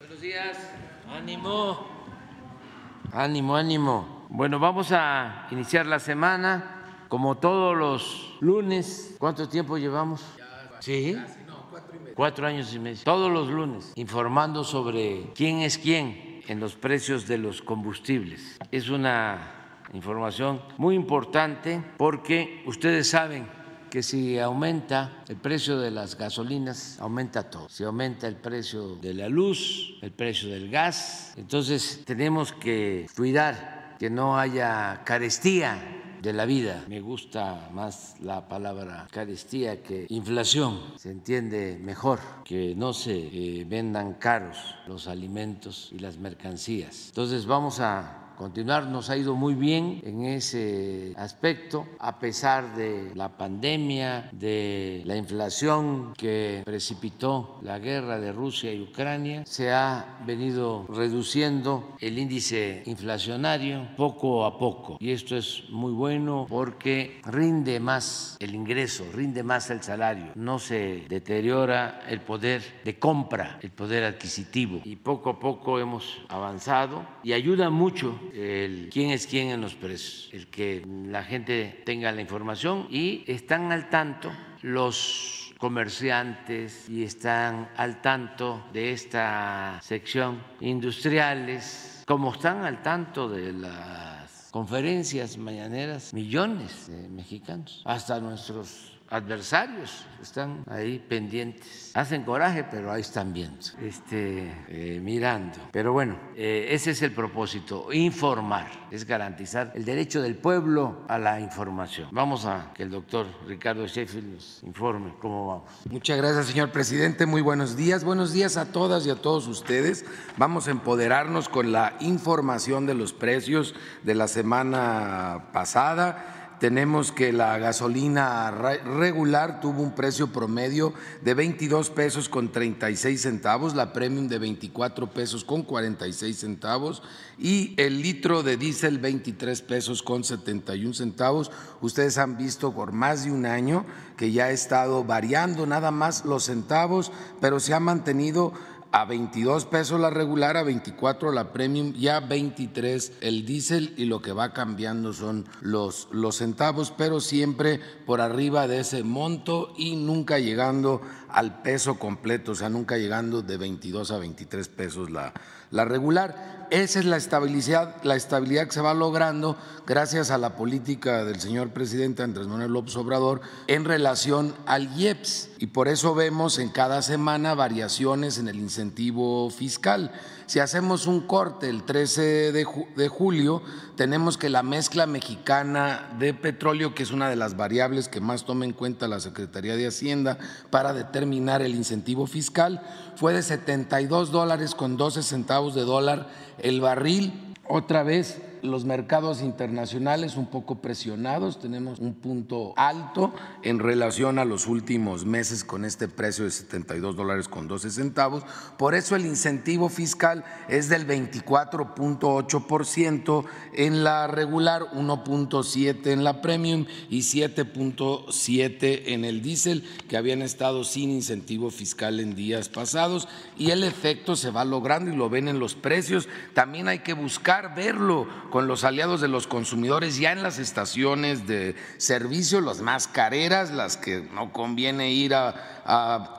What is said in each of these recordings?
Buenos días. Ánimo. Ánimo, ánimo. Bueno, vamos a iniciar la semana como todos los lunes. ¿Cuánto tiempo llevamos? Sí. Cuatro años y medio. Todos los lunes, informando sobre quién es quién en los precios de los combustibles. Es una información muy importante porque ustedes saben que si aumenta el precio de las gasolinas, aumenta todo. Si aumenta el precio de la luz, el precio del gas, entonces tenemos que cuidar que no haya carestía de la vida. Me gusta más la palabra carestía que inflación. Se entiende mejor que no se eh, vendan caros los alimentos y las mercancías. Entonces vamos a continuar. Nos ha ido muy bien en ese aspecto, a pesar de la pandemia, de la inflación que precipitó la guerra de Rusia y Ucrania. Se ha venido reduciendo el índice inflacionario poco a poco. Y esto es muy bueno porque rinde más el ingreso, rinde más el salario. No se deteriora el poder de compra, el poder adquisitivo. Y poco a poco hemos avanzado y ayuda mucho el quién es quién en los precios, el que la gente tenga la información y están al tanto los comerciantes y están al tanto de esta sección industriales, como están al tanto de las conferencias mañaneras, millones de mexicanos, hasta nuestros adversarios están ahí pendientes. Hacen coraje, pero ahí están viendo, este, eh, mirando. Pero bueno, eh, ese es el propósito, informar, es garantizar el derecho del pueblo a la información. Vamos a que el doctor Ricardo Sheffield nos informe cómo vamos. Muchas gracias, señor presidente. Muy buenos días. Buenos días a todas y a todos ustedes. Vamos a empoderarnos con la información de los precios de la semana pasada tenemos que la gasolina regular tuvo un precio promedio de 22 pesos con 36 centavos, la premium de 24 pesos con 46 centavos y el litro de diésel 23 pesos con 71 centavos. Ustedes han visto por más de un año que ya ha estado variando nada más los centavos, pero se ha mantenido a 22 pesos la regular, a 24 la premium y a 23 el diésel y lo que va cambiando son los, los centavos, pero siempre por arriba de ese monto y nunca llegando al peso completo, o sea, nunca llegando de 22 a 23 pesos la, la regular. Esa es la estabilidad, la estabilidad que se va logrando gracias a la política del señor presidente Andrés Manuel López Obrador en relación al IEPS. Y por eso vemos en cada semana variaciones en el incentivo fiscal. Si hacemos un corte el 13 de, julio, tenemos que la mezcla mexicana de petróleo, que es una de las variables que más toma en cuenta la Secretaría de Hacienda para determinar el incentivo fiscal, fue de 72 dólares con 12 centavos de dólar el barril. Otra vez los mercados internacionales un poco presionados, tenemos un punto alto en relación a los últimos meses con este precio de 72 dólares con 12 centavos. Por eso el incentivo fiscal es del 24.8% en la regular, 1.7 en la premium y 7.7 en el diésel, que habían estado sin incentivo fiscal en días pasados. Y el efecto se va logrando y lo ven en los precios. También hay que buscar verlo con los aliados de los consumidores ya en las estaciones de servicio, las más careras, las que no conviene ir a,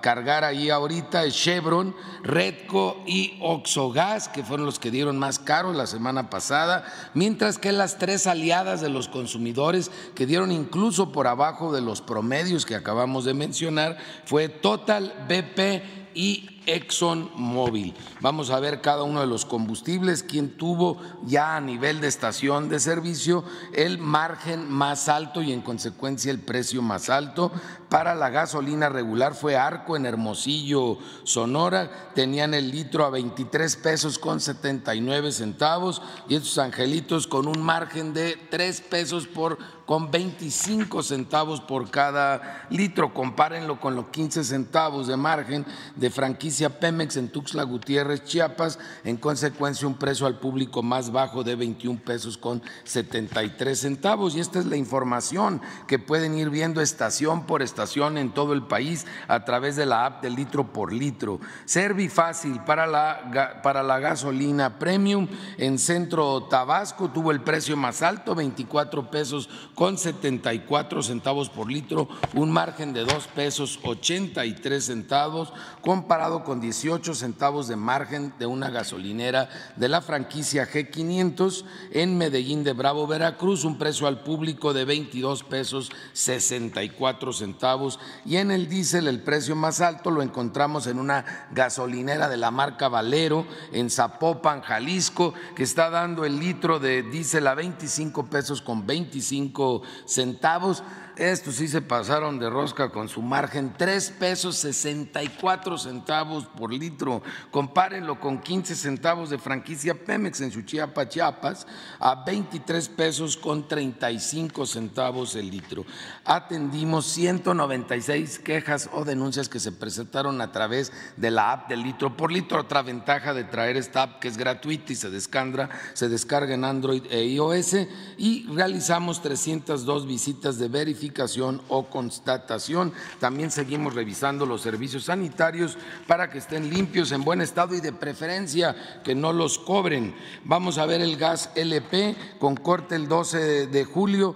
cargar ahí ahorita, Chevron, Redco y Oxogas, que fueron los que dieron más caro la semana pasada, mientras que las tres aliadas de los consumidores que dieron incluso por abajo de los promedios que acabamos de mencionar fue Total, BP y ExxonMobil. Vamos a ver cada uno de los combustibles, quién tuvo ya a nivel de estación de servicio el margen más alto y en consecuencia el precio más alto. Para la gasolina regular fue Arco en Hermosillo, Sonora, tenían el litro a 23 pesos con 79 centavos y estos angelitos con un margen de 3 pesos por con 25 centavos por cada litro. Compárenlo con los 15 centavos de margen de franquicia Pemex en Tuxtla Gutiérrez, Chiapas, en consecuencia un precio al público más bajo de 21 pesos con 73 centavos. Y esta es la información que pueden ir viendo estación por estación en todo el país a través de la app de litro por litro. Servifácil para la, para la gasolina premium. En Centro Tabasco tuvo el precio más alto, 24 pesos con 74 centavos por litro, un margen de 2 pesos 83 centavos, comparado con 18 centavos de margen de una gasolinera de la franquicia G500 en Medellín de Bravo, Veracruz, un precio al público de 22 pesos 64 centavos y en el diésel el precio más alto lo encontramos en una gasolinera de la marca Valero en Zapopan, Jalisco, que está dando el litro de diésel a 25 pesos con 25 centavos. Estos sí se pasaron de rosca con su margen, 3 pesos 64 centavos por litro. Compárenlo con 15 centavos de franquicia Pemex en Suchiapa, Chiapas, a 23 pesos con 35 centavos el litro. Atendimos 196 quejas o denuncias que se presentaron a través de la app del litro por litro. Otra ventaja de traer esta app que es gratuita y se descarga, se descarga en Android e iOS y realizamos 302 visitas de verificación o constatación. También seguimos revisando los servicios sanitarios para que estén limpios, en buen estado y de preferencia que no los cobren. Vamos a ver el gas LP con corte el 12 de julio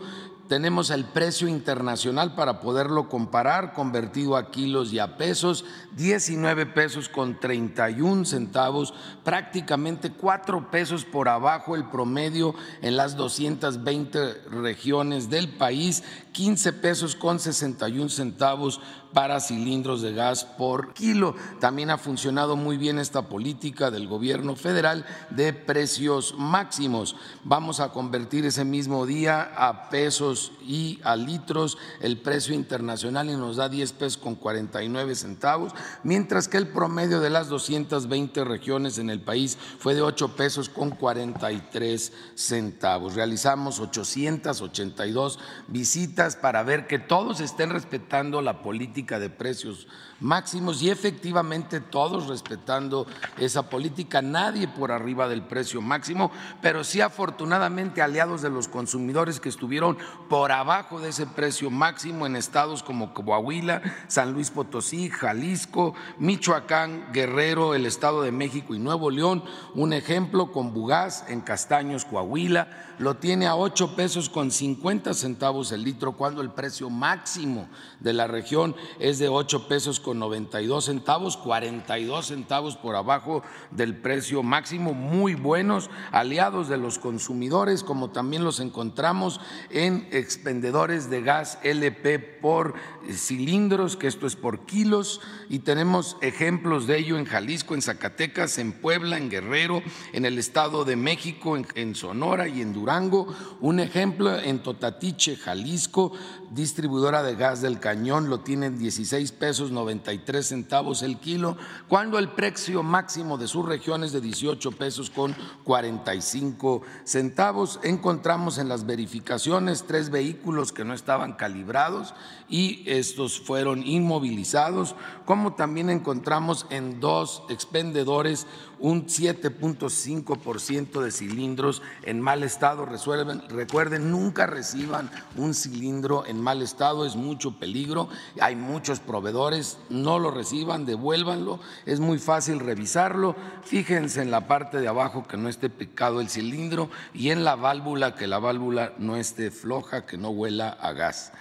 tenemos el precio internacional para poderlo comparar, convertido a kilos y a pesos, 19 pesos con 31 centavos, prácticamente 4 pesos por abajo el promedio en las 220 regiones del país, 15 pesos con 61 centavos para cilindros de gas por kilo. También ha funcionado muy bien esta política del gobierno federal de precios máximos. Vamos a convertir ese mismo día a pesos y a litros el precio internacional y nos da 10 pesos con 49 centavos, mientras que el promedio de las 220 regiones en el país fue de 8 pesos con 43 centavos. Realizamos 882 visitas para ver que todos estén respetando la política de precios máximos y efectivamente todos respetando esa política, nadie por arriba del precio máximo, pero sí afortunadamente aliados de los consumidores que estuvieron por abajo de ese precio máximo en estados como Coahuila, San Luis Potosí, Jalisco, Michoacán, Guerrero, el Estado de México y Nuevo León. Un ejemplo con Bugás en Castaños, Coahuila, lo tiene a 8 pesos con 50 centavos el litro cuando el precio máximo de la región es de 8 pesos con 92 centavos, 42 centavos por abajo del precio máximo, muy buenos aliados de los consumidores, como también los encontramos en expendedores de gas LP por cilindros, que esto es por kilos, y tenemos ejemplos de ello en Jalisco, en Zacatecas, en Puebla, en Guerrero, en el Estado de México, en, en Sonora y en Durango. Un ejemplo en Totatiche, Jalisco, distribuidora de gas del cañón, lo tienen 16 pesos 93 centavos el kilo, cuando el precio máximo de su región es de 18 pesos con 45 centavos. Encontramos en las verificaciones tres vehículos que no estaban calibrados y estos fueron inmovilizados, como también encontramos en dos expendedores un 7.5% de cilindros en mal estado. recuerden, nunca reciban un cilindro en mal estado, es mucho peligro. Hay muchos proveedores, no lo reciban, devuélvanlo. Es muy fácil revisarlo. Fíjense en la parte de abajo que no esté picado el cilindro y en la válvula que la válvula no esté floja, que no huela a gas.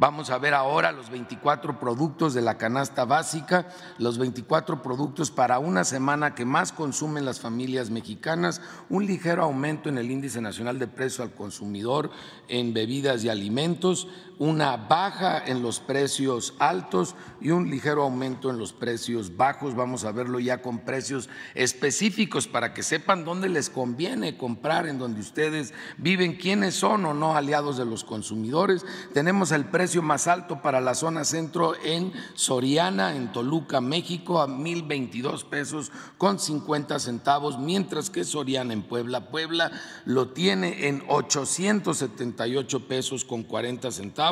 Vamos a ver ahora los 24 productos de la canasta básica, los 24 productos para una semana que más consumen las familias mexicanas, un ligero aumento en el índice nacional de precio al consumidor en bebidas y alimentos, una baja en los precios altos y un ligero aumento en los precios bajos. Vamos a verlo ya con precios específicos para que sepan dónde les conviene comprar, en donde ustedes viven, quiénes son o no aliados de los consumidores. Tenemos el precio más alto para la zona centro en Soriana, en Toluca, México, a 1.022 pesos con 50 centavos, mientras que Soriana en Puebla, Puebla lo tiene en 878 pesos con 40 centavos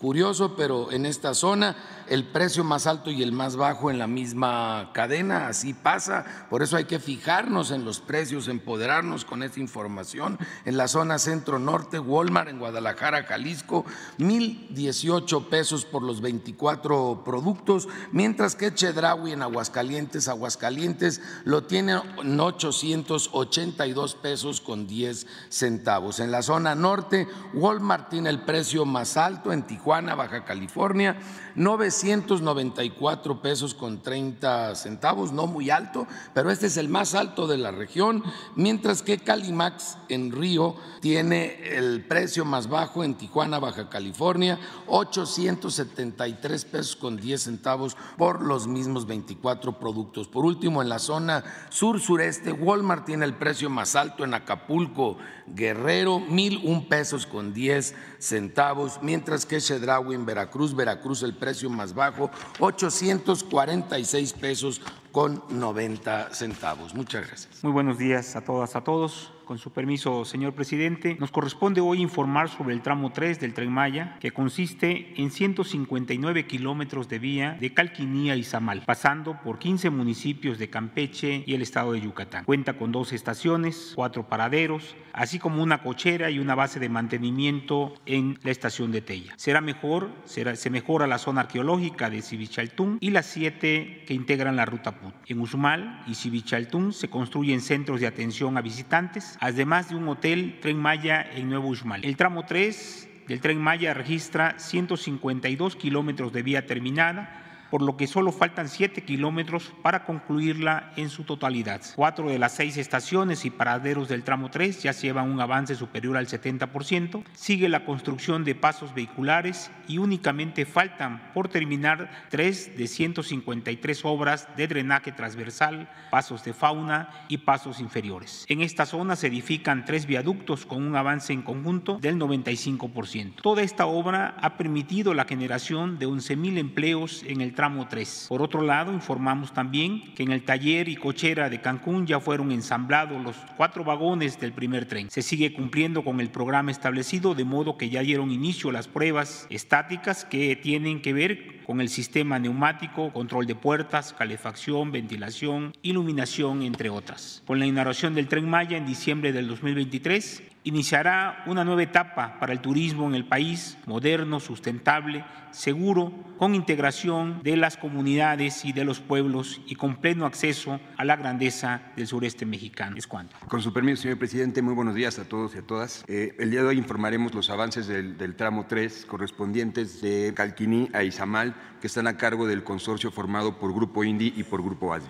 curioso, pero en esta zona el precio más alto y el más bajo en la misma cadena, así pasa. Por eso hay que fijarnos en los precios, empoderarnos con esta información. En la zona centro-norte, Walmart en Guadalajara, Jalisco, 1.018 pesos por los 24 productos, mientras que Chedraui en Aguascalientes, Aguascalientes lo tiene en 882 pesos con 10 centavos. En la zona norte, Walmart tiene el precio más alto en Tijuana, Baja California, 994 pesos con 30 centavos, no muy alto, pero este es el más alto de la región, mientras que Calimax en Río tiene el precio más bajo en Tijuana, Baja California, 873 pesos con 10 centavos por los mismos 24 productos. Por último, en la zona sur-sureste, Walmart tiene el precio más alto en Acapulco, Guerrero, 1.001 pesos con 10 centavos, mientras que Chedraui en Veracruz, Veracruz el precio más bajo, 846 pesos con 90 centavos. Muchas gracias. Muy buenos días a todas, a todos. Con su permiso, señor presidente, nos corresponde hoy informar sobre el tramo 3 del Tren Maya, que consiste en 159 kilómetros de vía de Calquinía y Zamal, pasando por 15 municipios de Campeche y el estado de Yucatán. Cuenta con dos estaciones, cuatro paraderos, así como una cochera y una base de mantenimiento en la estación de Tella. Será mejor, será, se mejora la zona arqueológica de Civichaltún y las siete que integran la ruta En Usumal y Civichaltún se construyen centros de atención a visitantes además de un hotel Tren Maya en Nuevo Uxmal. El tramo 3 del Tren Maya registra 152 kilómetros de vía terminada por lo que solo faltan siete kilómetros para concluirla en su totalidad. Cuatro de las seis estaciones y paraderos del tramo 3 ya llevan un avance superior al 70%. Sigue la construcción de pasos vehiculares y únicamente faltan por terminar tres de 153 obras de drenaje transversal, pasos de fauna y pasos inferiores. En esta zona se edifican tres viaductos con un avance en conjunto del 95%. Toda esta obra ha permitido la generación de 11.000 empleos en el tramo 3. Por otro lado, informamos también que en el taller y cochera de Cancún ya fueron ensamblados los cuatro vagones del primer tren. Se sigue cumpliendo con el programa establecido, de modo que ya dieron inicio las pruebas estáticas que tienen que ver con el sistema neumático, control de puertas, calefacción, ventilación, iluminación, entre otras. Con la inauguración del tren Maya en diciembre del 2023, iniciará una nueva etapa para el turismo en el país, moderno, sustentable, seguro, con integración de las comunidades y de los pueblos y con pleno acceso a la grandeza del sureste mexicano. Es cuanto. Con su permiso, señor presidente, muy buenos días a todos y a todas. Eh, el día de hoy informaremos los avances del, tramo 3 correspondientes de Calquiní a Izamal, que están a cargo del consorcio formado por Grupo Indi y por Grupo ASI.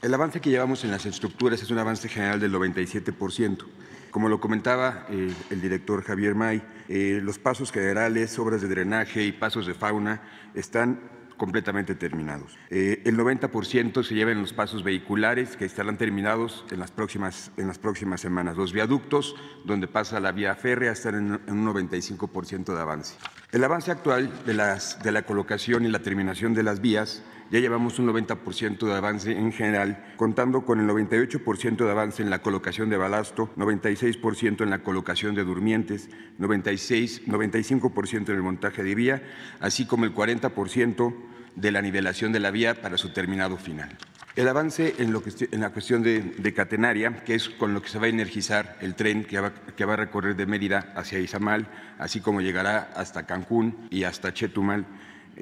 El avance que llevamos en las estructuras es un avance general del 97%. Como lo comentaba eh, el director Javier May, eh, los pasos generales, obras de drenaje y pasos de fauna están completamente terminados. Eh, el 90% se lleva en los pasos vehiculares que estarán terminados en las, próximas, en las próximas semanas. Los viaductos, donde pasa la vía férrea, están en un 95% de avance. El avance actual de, la colocación y la terminación de las vías ya llevamos un 90% de avance en general, contando con el 98% de avance en la colocación de balasto, 96% en la colocación de durmientes, 96, 95% en el montaje de vía, así como el 40% de la nivelación de la vía para su terminado final. El avance en, la cuestión de, de, catenaria, que es con lo que se va a energizar el tren que va, que va a recorrer de Mérida hacia Izamal, así como llegará hasta Cancún y hasta Chetumal,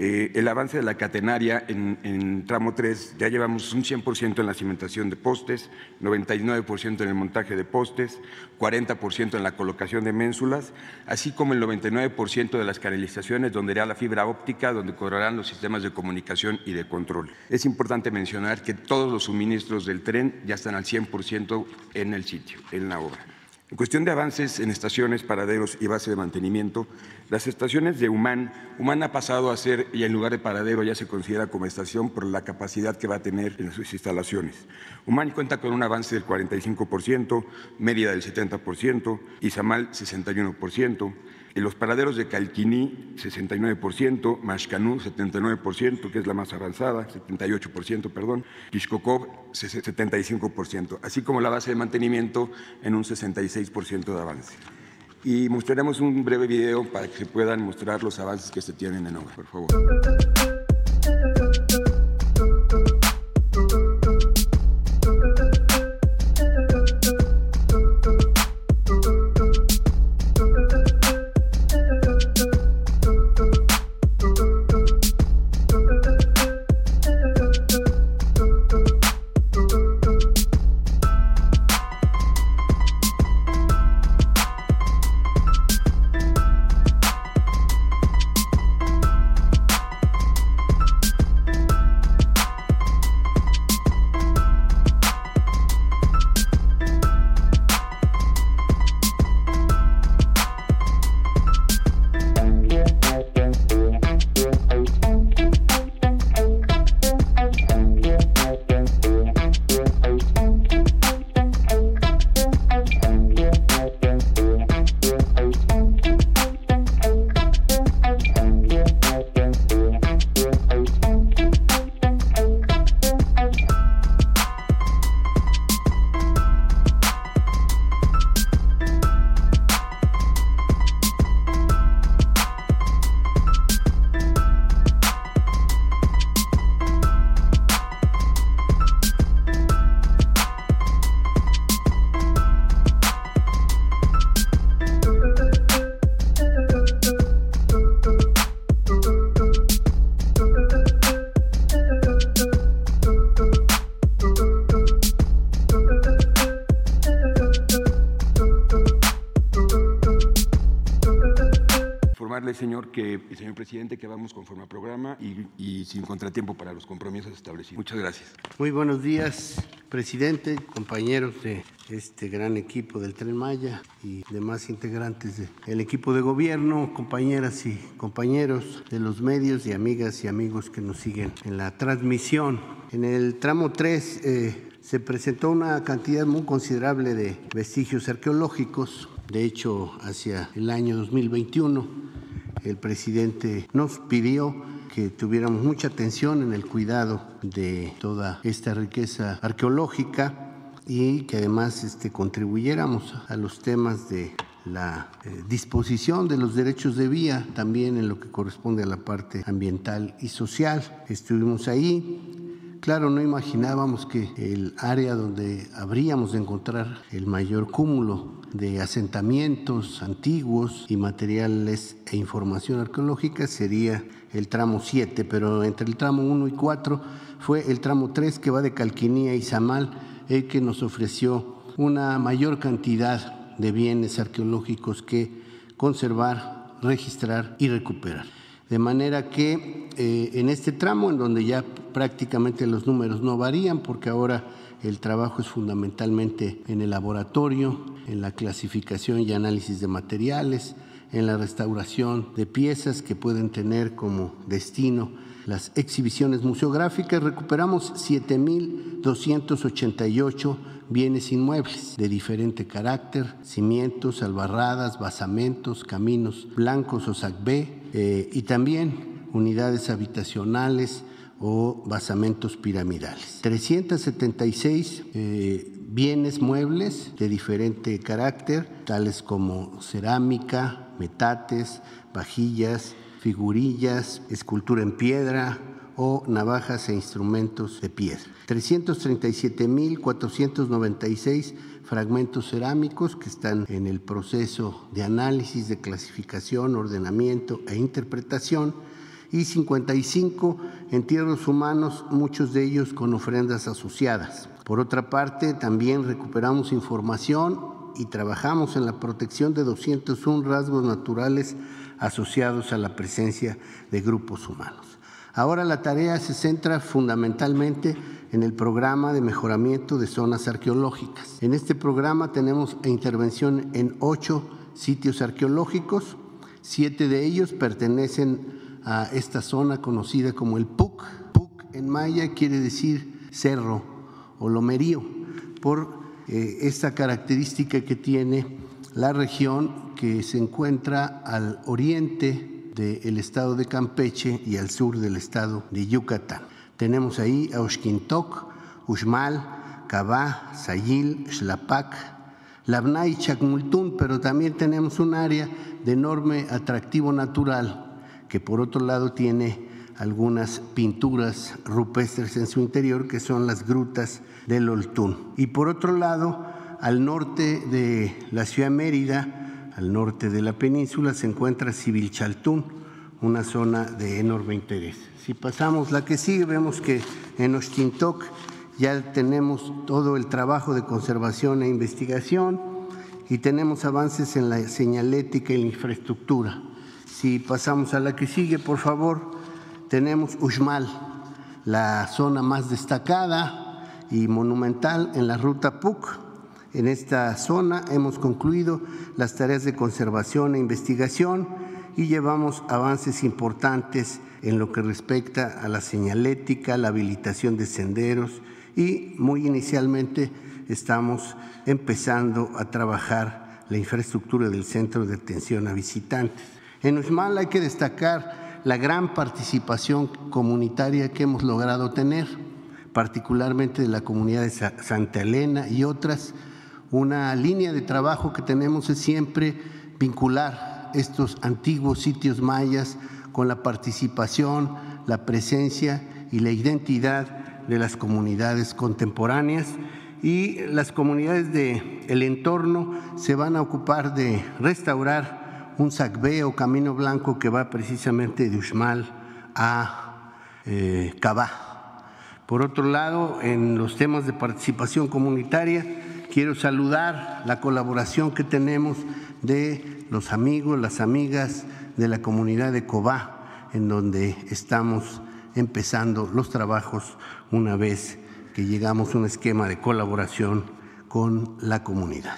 eh, el avance de la catenaria en, en tramo 3, ya llevamos un 100% en la cimentación de postes, 99% en el montaje de postes, 40% en la colocación de ménsulas, así como el 99% de las canalizaciones donde irá la fibra óptica, donde correrán los sistemas de comunicación y de control. Es importante mencionar que todos los suministros del tren ya están al 100% en el sitio, en la obra. En cuestión de avances en estaciones, paraderos y base de mantenimiento, las estaciones de Humán, Humán ha pasado a ser, y en lugar de paradero ya se considera como estación por la capacidad que va a tener en sus instalaciones. Humán cuenta con un avance del 45%, Mérida del 70%, Izamal 61%, en los paraderos de Calquiní, 69%, Mashcanú, 79%, que es la más avanzada, 78%, perdón, Quixcocó, 75%, así como la base de mantenimiento en un 66% de avance. Y mostraremos un breve video para que puedan mostrar los avances que se tienen en obra, por favor. Señor, que, señor presidente, que vamos conforme al programa y, y, sin contratiempo para los compromisos establecidos. Muchas gracias. Muy buenos días, presidente, compañeros de este gran equipo del Tren Maya y demás integrantes del equipo de gobierno, compañeras y compañeros de los medios y amigas y amigos que nos siguen en la transmisión. En el tramo 3 eh, se presentó una cantidad muy considerable de vestigios arqueológicos. De hecho, hacia el año 2021 el presidente nos pidió que tuviéramos mucha atención en el cuidado de toda esta riqueza arqueológica y que además este, contribuyéramos a los temas de la eh, disposición de los derechos de vía, también en lo que corresponde a la parte ambiental y social. Estuvimos ahí. Claro, no imaginábamos que el área donde habríamos de encontrar el mayor cúmulo de asentamientos antiguos y materiales e información arqueológica sería el tramo 7, pero entre el tramo 1 y 4 fue el tramo 3 que va de Calquinía y Zamal, el que nos ofreció una mayor cantidad de bienes arqueológicos que conservar, registrar y recuperar. De manera que eh, en este tramo, en donde ya prácticamente los números no varían, porque ahora el trabajo es fundamentalmente en el laboratorio, en la clasificación y análisis de materiales, en la restauración de piezas que pueden tener como destino las exhibiciones museográficas. Recuperamos 7.288 bienes inmuebles de diferente carácter, cimientos, albarradas, basamentos, caminos blancos o sacbé, eh, y también unidades habitacionales, o basamentos piramidales. 376 eh, bienes muebles de diferente carácter, tales como cerámica, metates, vajillas, figurillas, escultura en piedra o navajas e instrumentos de piedra. 337.496 fragmentos cerámicos que están en el proceso de análisis, de clasificación, ordenamiento e interpretación y 55 entierros humanos, muchos de ellos con ofrendas asociadas. Por otra parte, también recuperamos información y trabajamos en la protección de 201 rasgos naturales asociados a la presencia de grupos humanos. Ahora la tarea se centra fundamentalmente en el programa de mejoramiento de zonas arqueológicas. En este programa tenemos intervención en ocho sitios arqueológicos, siete de ellos pertenecen a esta zona conocida como el PUC. PUC en maya quiere decir cerro o lomerío, por eh, esta característica que tiene la región que se encuentra al oriente del estado de Campeche y al sur del estado de Yucatán. Tenemos ahí a Oxquintoc, Uxmal, Cabá, Sayil, Xlapac, Labná y Chacmultún, pero también tenemos un área de enorme atractivo natural que por otro lado tiene algunas pinturas rupestres en su interior que son las grutas del Oltún. Y por otro lado, al norte de la ciudad de Mérida, al norte de la península, se encuentra Sibilchaltún, una zona de enorme interés. Si pasamos la que sigue, vemos que en Oxtintoc ya tenemos todo el trabajo de conservación e investigación y tenemos avances en la señalética y la infraestructura. Si pasamos a la que sigue, por favor, tenemos Uxmal, la zona más destacada y monumental en la ruta PUC. En esta zona hemos concluido las tareas de conservación e investigación y llevamos avances importantes en lo que respecta a la señalética, la habilitación de senderos y muy inicialmente estamos empezando a trabajar la infraestructura del centro de atención a visitantes. En Uxmal hay que destacar la gran participación comunitaria que hemos logrado tener, particularmente de la comunidad de Santa Elena y otras. Una línea de trabajo que tenemos es siempre vincular estos antiguos sitios mayas con la participación, la presencia y la identidad de las comunidades contemporáneas y las comunidades del el entorno se van a ocupar de restaurar un sacbé o camino blanco que va precisamente de Uxmal a eh, Cabá. Por otro lado, en los temas de participación comunitaria, quiero saludar la colaboración que tenemos de los amigos, las amigas de la comunidad de Cobá, en donde estamos empezando los trabajos una vez que llegamos a un esquema de colaboración con la comunidad.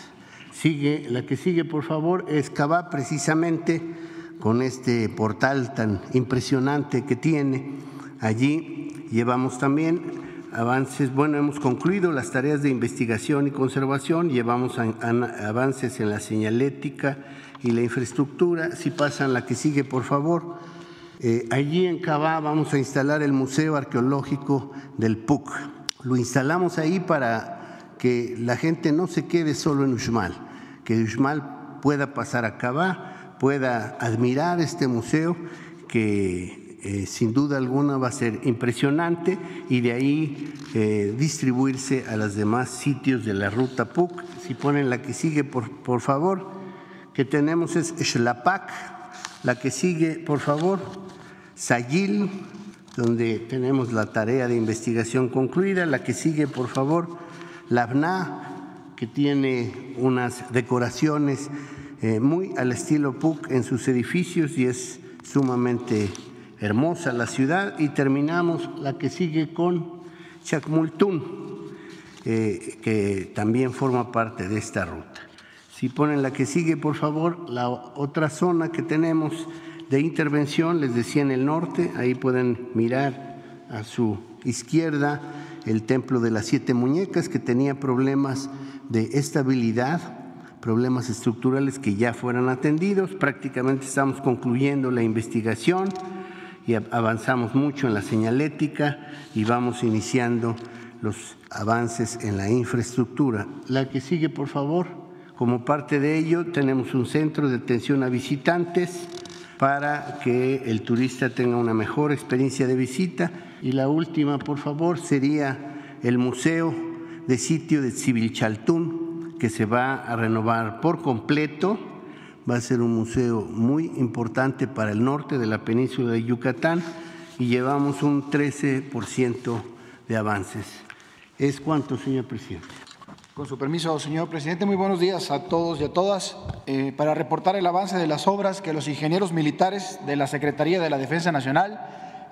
Sigue, la que sigue, por favor, es Cabá, precisamente con este portal tan impresionante que tiene. Allí llevamos también avances, bueno, hemos concluido las tareas de investigación y conservación, llevamos avances en la señalética y la infraestructura. Si pasan la que sigue, por favor. Eh, allí en Cabá vamos a instalar el Museo Arqueológico del PUC. Lo instalamos ahí para que la gente no se quede solo en Uxmal, que Uxmal pueda pasar a Cabá, pueda admirar este museo que eh, sin duda alguna va a ser impresionante y de ahí eh, distribuirse a los demás sitios de la ruta PUC. Si ponen la que sigue, por, por favor, que tenemos es Xlapac, la que sigue, por favor, Sayil, donde tenemos la tarea de investigación concluida. La que sigue, por favor, la que tiene unas decoraciones eh, muy al estilo PUC en sus edificios y es sumamente hermosa la ciudad. Y terminamos la que sigue con Chacmultún, eh, que también forma parte de esta ruta. Si ponen la que sigue, por favor, la otra zona que tenemos de intervención, les decía en el norte, ahí pueden mirar a su izquierda el templo de las siete muñecas que tenía problemas de estabilidad, problemas estructurales que ya fueran atendidos. Prácticamente estamos concluyendo la investigación y avanzamos mucho en la señalética y vamos iniciando los avances en la infraestructura. La que sigue, por favor. Como parte de ello, tenemos un centro de atención a visitantes para que el turista tenga una mejor experiencia de visita. Y la última, por favor, sería el Museo de Sitio de Civilchaltún, que se va a renovar por completo. Va a ser un museo muy importante para el norte de la península de Yucatán y llevamos un 13% de avances. ¿Es cuánto, señor presidente? Con su permiso, señor presidente, muy buenos días a todos y a todas. Eh, para reportar el avance de las obras que los ingenieros militares de la Secretaría de la Defensa Nacional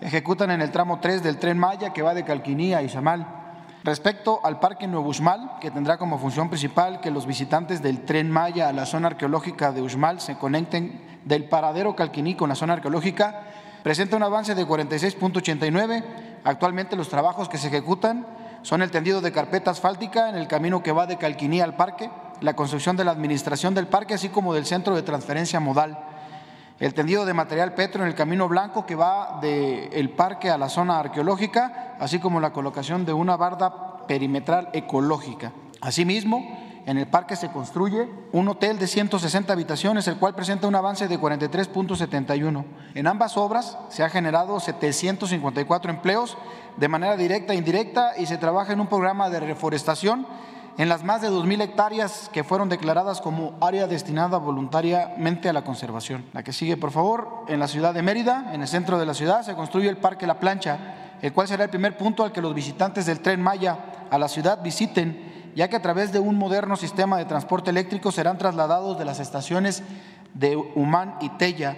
ejecutan en el tramo 3 del tren Maya que va de Calquinía a Izamal. Respecto al Parque Nuevo Uxmal, que tendrá como función principal que los visitantes del tren Maya a la zona arqueológica de Uxmal se conecten del paradero Calquiní con la zona arqueológica, presenta un avance de 46.89. Actualmente los trabajos que se ejecutan son el tendido de carpeta asfáltica en el camino que va de Calquinía al parque, la construcción de la administración del parque, así como del centro de transferencia modal, el tendido de material petro en el camino blanco que va del parque a la zona arqueológica, así como la colocación de una barda perimetral ecológica. Asimismo, en el parque se construye un hotel de 160 habitaciones, el cual presenta un avance de 43.71. En ambas obras se ha generado 754 empleos de manera directa e indirecta y se trabaja en un programa de reforestación en las más de 2.000 hectáreas que fueron declaradas como área destinada voluntariamente a la conservación. La que sigue, por favor, en la ciudad de Mérida, en el centro de la ciudad, se construye el Parque La Plancha, el cual será el primer punto al que los visitantes del tren Maya a la ciudad visiten ya que a través de un moderno sistema de transporte eléctrico serán trasladados de las estaciones de Humán y Tella.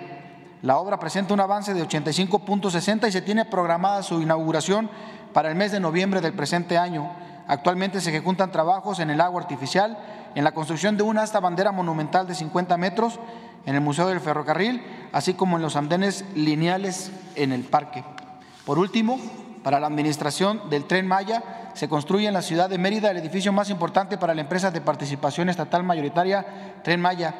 La obra presenta un avance de 85.60 y se tiene programada su inauguración para el mes de noviembre del presente año. Actualmente se ejecutan trabajos en el agua artificial, en la construcción de una hasta bandera monumental de 50 metros en el Museo del Ferrocarril, así como en los andenes lineales en el parque. Por último, para la administración del tren Maya, se construye en la ciudad de Mérida el edificio más importante para la empresa de participación estatal mayoritaria Tren Maya.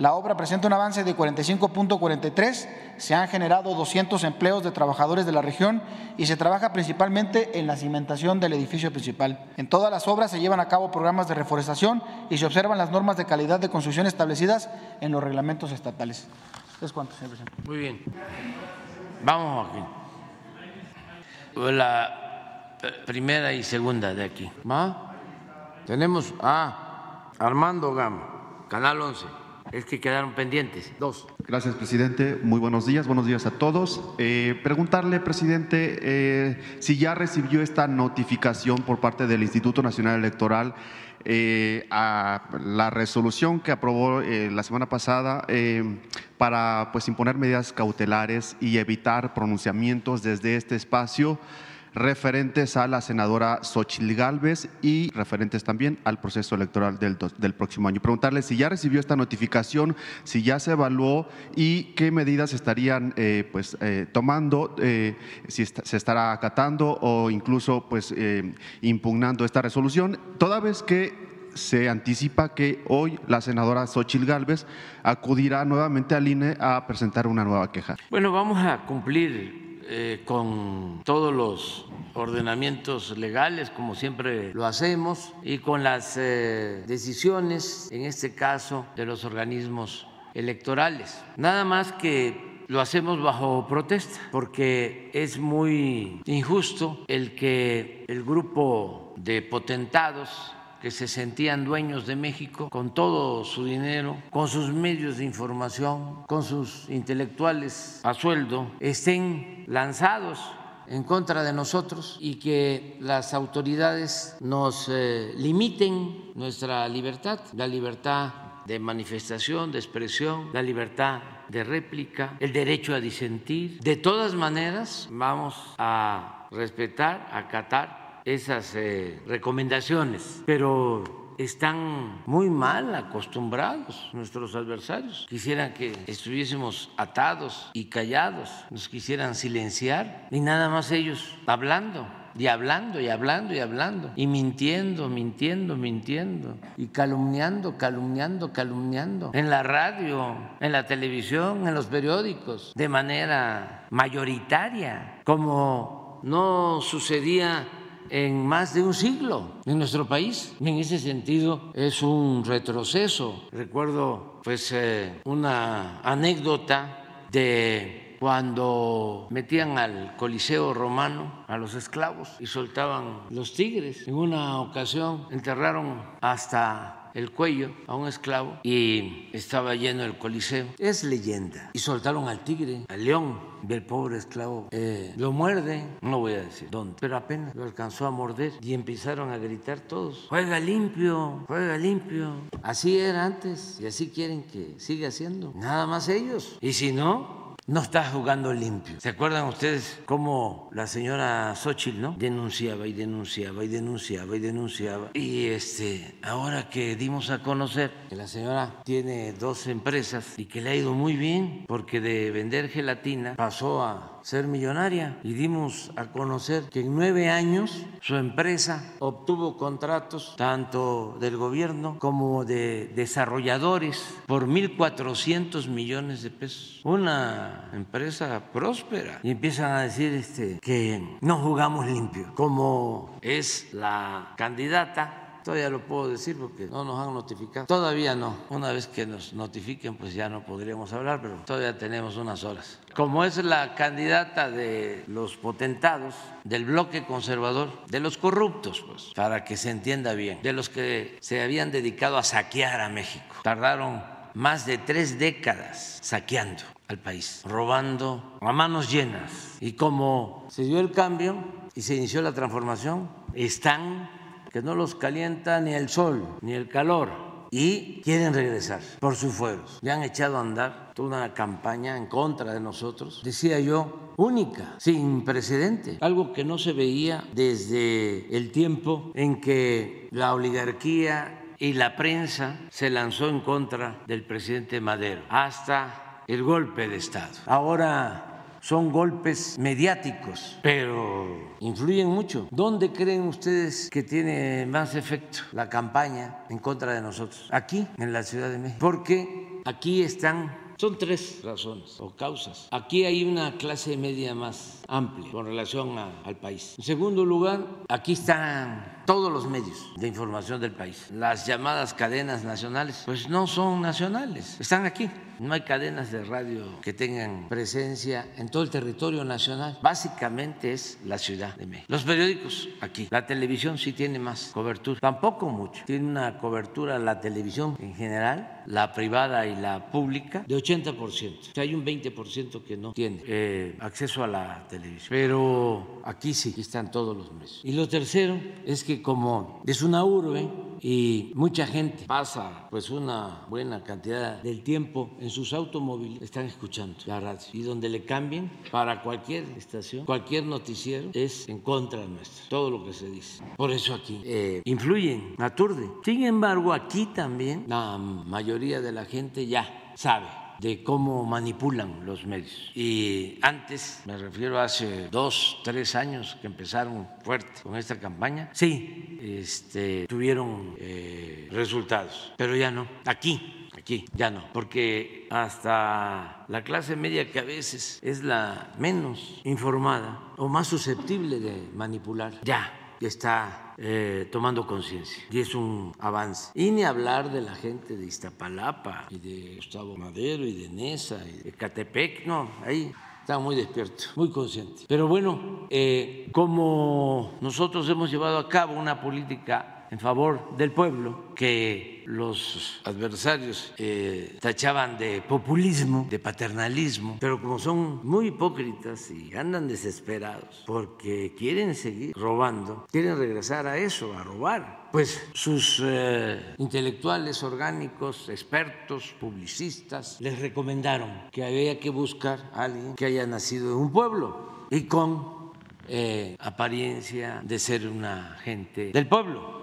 La obra presenta un avance de 45.43, se han generado 200 empleos de trabajadores de la región y se trabaja principalmente en la cimentación del edificio principal. En todas las obras se llevan a cabo programas de reforestación y se observan las normas de calidad de construcción establecidas en los reglamentos estatales. ¿Es cuánto, señor presidente? Muy bien. Vamos aquí. La primera y segunda de aquí. Tenemos a Armando Gama, Canal 11. Es que quedaron pendientes. Dos. Gracias, presidente. Muy buenos días. Buenos días a todos. Eh, preguntarle, presidente, eh, si ya recibió esta notificación por parte del Instituto Nacional Electoral eh, a la resolución que aprobó la semana pasada para pues, imponer medidas cautelares y evitar pronunciamientos desde este espacio referentes a la senadora Xochitl Galvez y referentes también al proceso electoral del, del, próximo año. Preguntarle si ya recibió esta notificación, si ya se evaluó y qué medidas estarían eh, pues, eh, tomando, eh, si se estará acatando o incluso pues, impugnando esta resolución, toda vez que se anticipa que hoy la senadora Xochitl Galvez acudirá nuevamente al INE a presentar una nueva queja. Bueno, vamos a cumplir eh, con todos los ordenamientos legales, como siempre lo hacemos, y con las eh, decisiones, en este caso, de los organismos electorales. Nada más que lo hacemos bajo protesta, porque es muy injusto el que el grupo de potentados que se sentían dueños de México con todo su dinero, con sus medios de información, con sus intelectuales a sueldo, estén lanzados en contra de nosotros y que las autoridades nos eh, limiten nuestra libertad, la libertad de manifestación, de expresión, la libertad de réplica, el derecho a disentir. De todas maneras, vamos a respetar, acatar esas eh, recomendaciones, pero están muy mal acostumbrados nuestros adversarios. Quisieran que estuviésemos atados y callados, nos quisieran silenciar y nada más ellos hablando y hablando y hablando y hablando y mintiendo, mintiendo, mintiendo y calumniando, calumniando, calumniando en la radio, en la televisión, en los periódicos, de manera mayoritaria, como no sucedía en más de un siglo en nuestro país. En ese sentido es un retroceso. Recuerdo pues eh, una anécdota de cuando metían al Coliseo romano a los esclavos y soltaban los tigres. En una ocasión enterraron hasta el cuello a un esclavo y estaba lleno el coliseo. Es leyenda. Y soltaron al tigre, al león del pobre esclavo. Eh, lo muerde, no voy a decir dónde, pero apenas lo alcanzó a morder y empezaron a gritar todos, juega limpio, juega limpio. Así era antes y así quieren que siga siendo. Nada más ellos. Y si no, no está jugando limpio. ¿Se acuerdan ustedes cómo la señora Xochitl, ¿no? Denunciaba y denunciaba y denunciaba y denunciaba. Y este, ahora que dimos a conocer que la señora tiene dos empresas y que le ha ido muy bien, porque de vender gelatina pasó a ser millonaria y dimos a conocer que en nueve años su empresa obtuvo contratos tanto del gobierno como de desarrolladores por 1.400 millones de pesos. Una empresa próspera. Y empiezan a decir este, que no jugamos limpio, como es la candidata Todavía lo puedo decir porque no nos han notificado. Todavía no. Una vez que nos notifiquen, pues ya no podríamos hablar, pero todavía tenemos unas horas. Como es la candidata de los potentados, del bloque conservador, de los corruptos, pues, para que se entienda bien, de los que se habían dedicado a saquear a México. Tardaron más de tres décadas saqueando al país, robando a manos llenas. Y como se dio el cambio y se inició la transformación, están que no los calienta ni el sol ni el calor y quieren regresar por sus fueros. Ya han echado a andar toda una campaña en contra de nosotros, decía yo, única, sin precedente, algo que no se veía desde el tiempo en que la oligarquía y la prensa se lanzó en contra del presidente Madero, hasta el golpe de Estado. Ahora son golpes mediáticos, pero influyen mucho. ¿Dónde creen ustedes que tiene más efecto la campaña en contra de nosotros? Aquí, en la Ciudad de México. Porque aquí están son tres razones o causas. Aquí hay una clase media más amplia con relación al país. En segundo lugar, aquí están todos los medios de información del país. Las llamadas cadenas nacionales, pues no son nacionales, están aquí. No hay cadenas de radio que tengan presencia en todo el territorio nacional. Básicamente es la Ciudad de México. Los periódicos aquí. La televisión sí tiene más cobertura. Tampoco mucho. Tiene una cobertura la televisión en general, la privada y la pública, de 80%. O hay un 20% que no tiene eh, acceso a la televisión. Pero aquí sí, aquí están todos los medios. Y lo tercero es que como es una urbe y mucha gente pasa pues una buena cantidad del tiempo en sus automóviles están escuchando la radio y donde le cambien para cualquier estación, cualquier noticiero es en contra nuestra, todo lo que se dice. Por eso aquí eh, influyen, aturde. Sin embargo, aquí también la mayoría de la gente ya sabe de cómo manipulan los medios. Y antes, me refiero a hace dos, tres años que empezaron fuerte con esta campaña, sí, este, tuvieron eh, resultados, pero ya no. Aquí Aquí ya no, porque hasta la clase media que a veces es la menos informada o más susceptible de manipular, ya está eh, tomando conciencia y es un avance. Y ni hablar de la gente de Iztapalapa y de Gustavo Madero y de Nesa y de Catepec, no, ahí está muy despierto, muy consciente. Pero bueno, eh, como nosotros hemos llevado a cabo una política en favor del pueblo que los adversarios eh, tachaban de populismo, de paternalismo, pero como son muy hipócritas y andan desesperados porque quieren seguir robando, quieren regresar a eso, a robar, pues sus eh, intelectuales orgánicos, expertos, publicistas, les recomendaron que había que buscar a alguien que haya nacido en un pueblo y con eh, apariencia de ser una gente del pueblo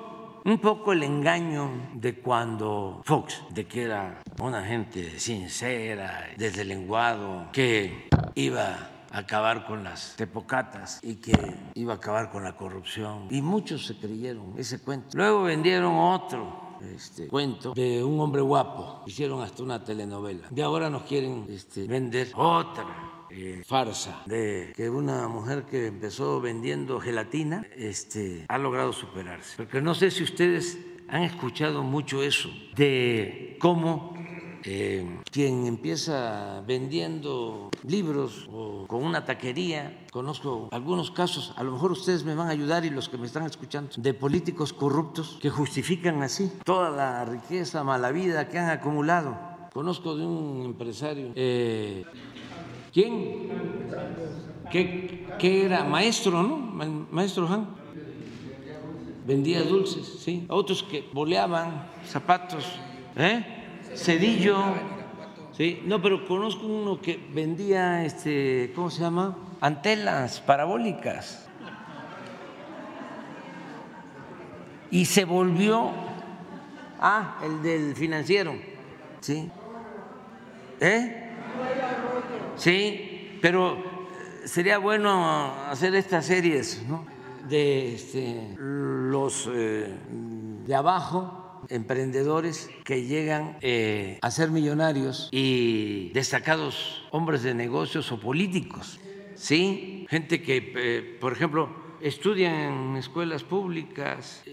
un poco el engaño de cuando Fox, de que era una gente sincera, desde el lenguado, que iba a acabar con las tepocatas y que iba a acabar con la corrupción. Y muchos se creyeron ese cuento. Luego vendieron otro este, cuento de un hombre guapo. Hicieron hasta una telenovela. Y ahora nos quieren este, vender otra eh, farsa de que una mujer que empezó vendiendo gelatina este, ha logrado superarse. Porque no sé si ustedes han escuchado mucho eso, de cómo eh, quien empieza vendiendo libros o con una taquería, conozco algunos casos, a lo mejor ustedes me van a ayudar y los que me están escuchando, de políticos corruptos que justifican así toda la riqueza, mala vida que han acumulado. Conozco de un empresario eh, ¿Quién? ¿Qué, era? Maestro, ¿no? Maestro Han. Vendía dulces, sí. Otros que boleaban zapatos, ¿eh? Cedillo. Sí, no, pero conozco uno que vendía, este, ¿cómo se llama? Antenas parabólicas. Y se volvió, ah, el del financiero, ¿sí? ¿Eh? Sí, pero eh, sería bueno hacer estas series de este, los eh, de abajo, emprendedores que llegan eh, a ser millonarios y destacados hombres de negocios o políticos. Sí, gente que, por ejemplo, estudian en escuelas públicas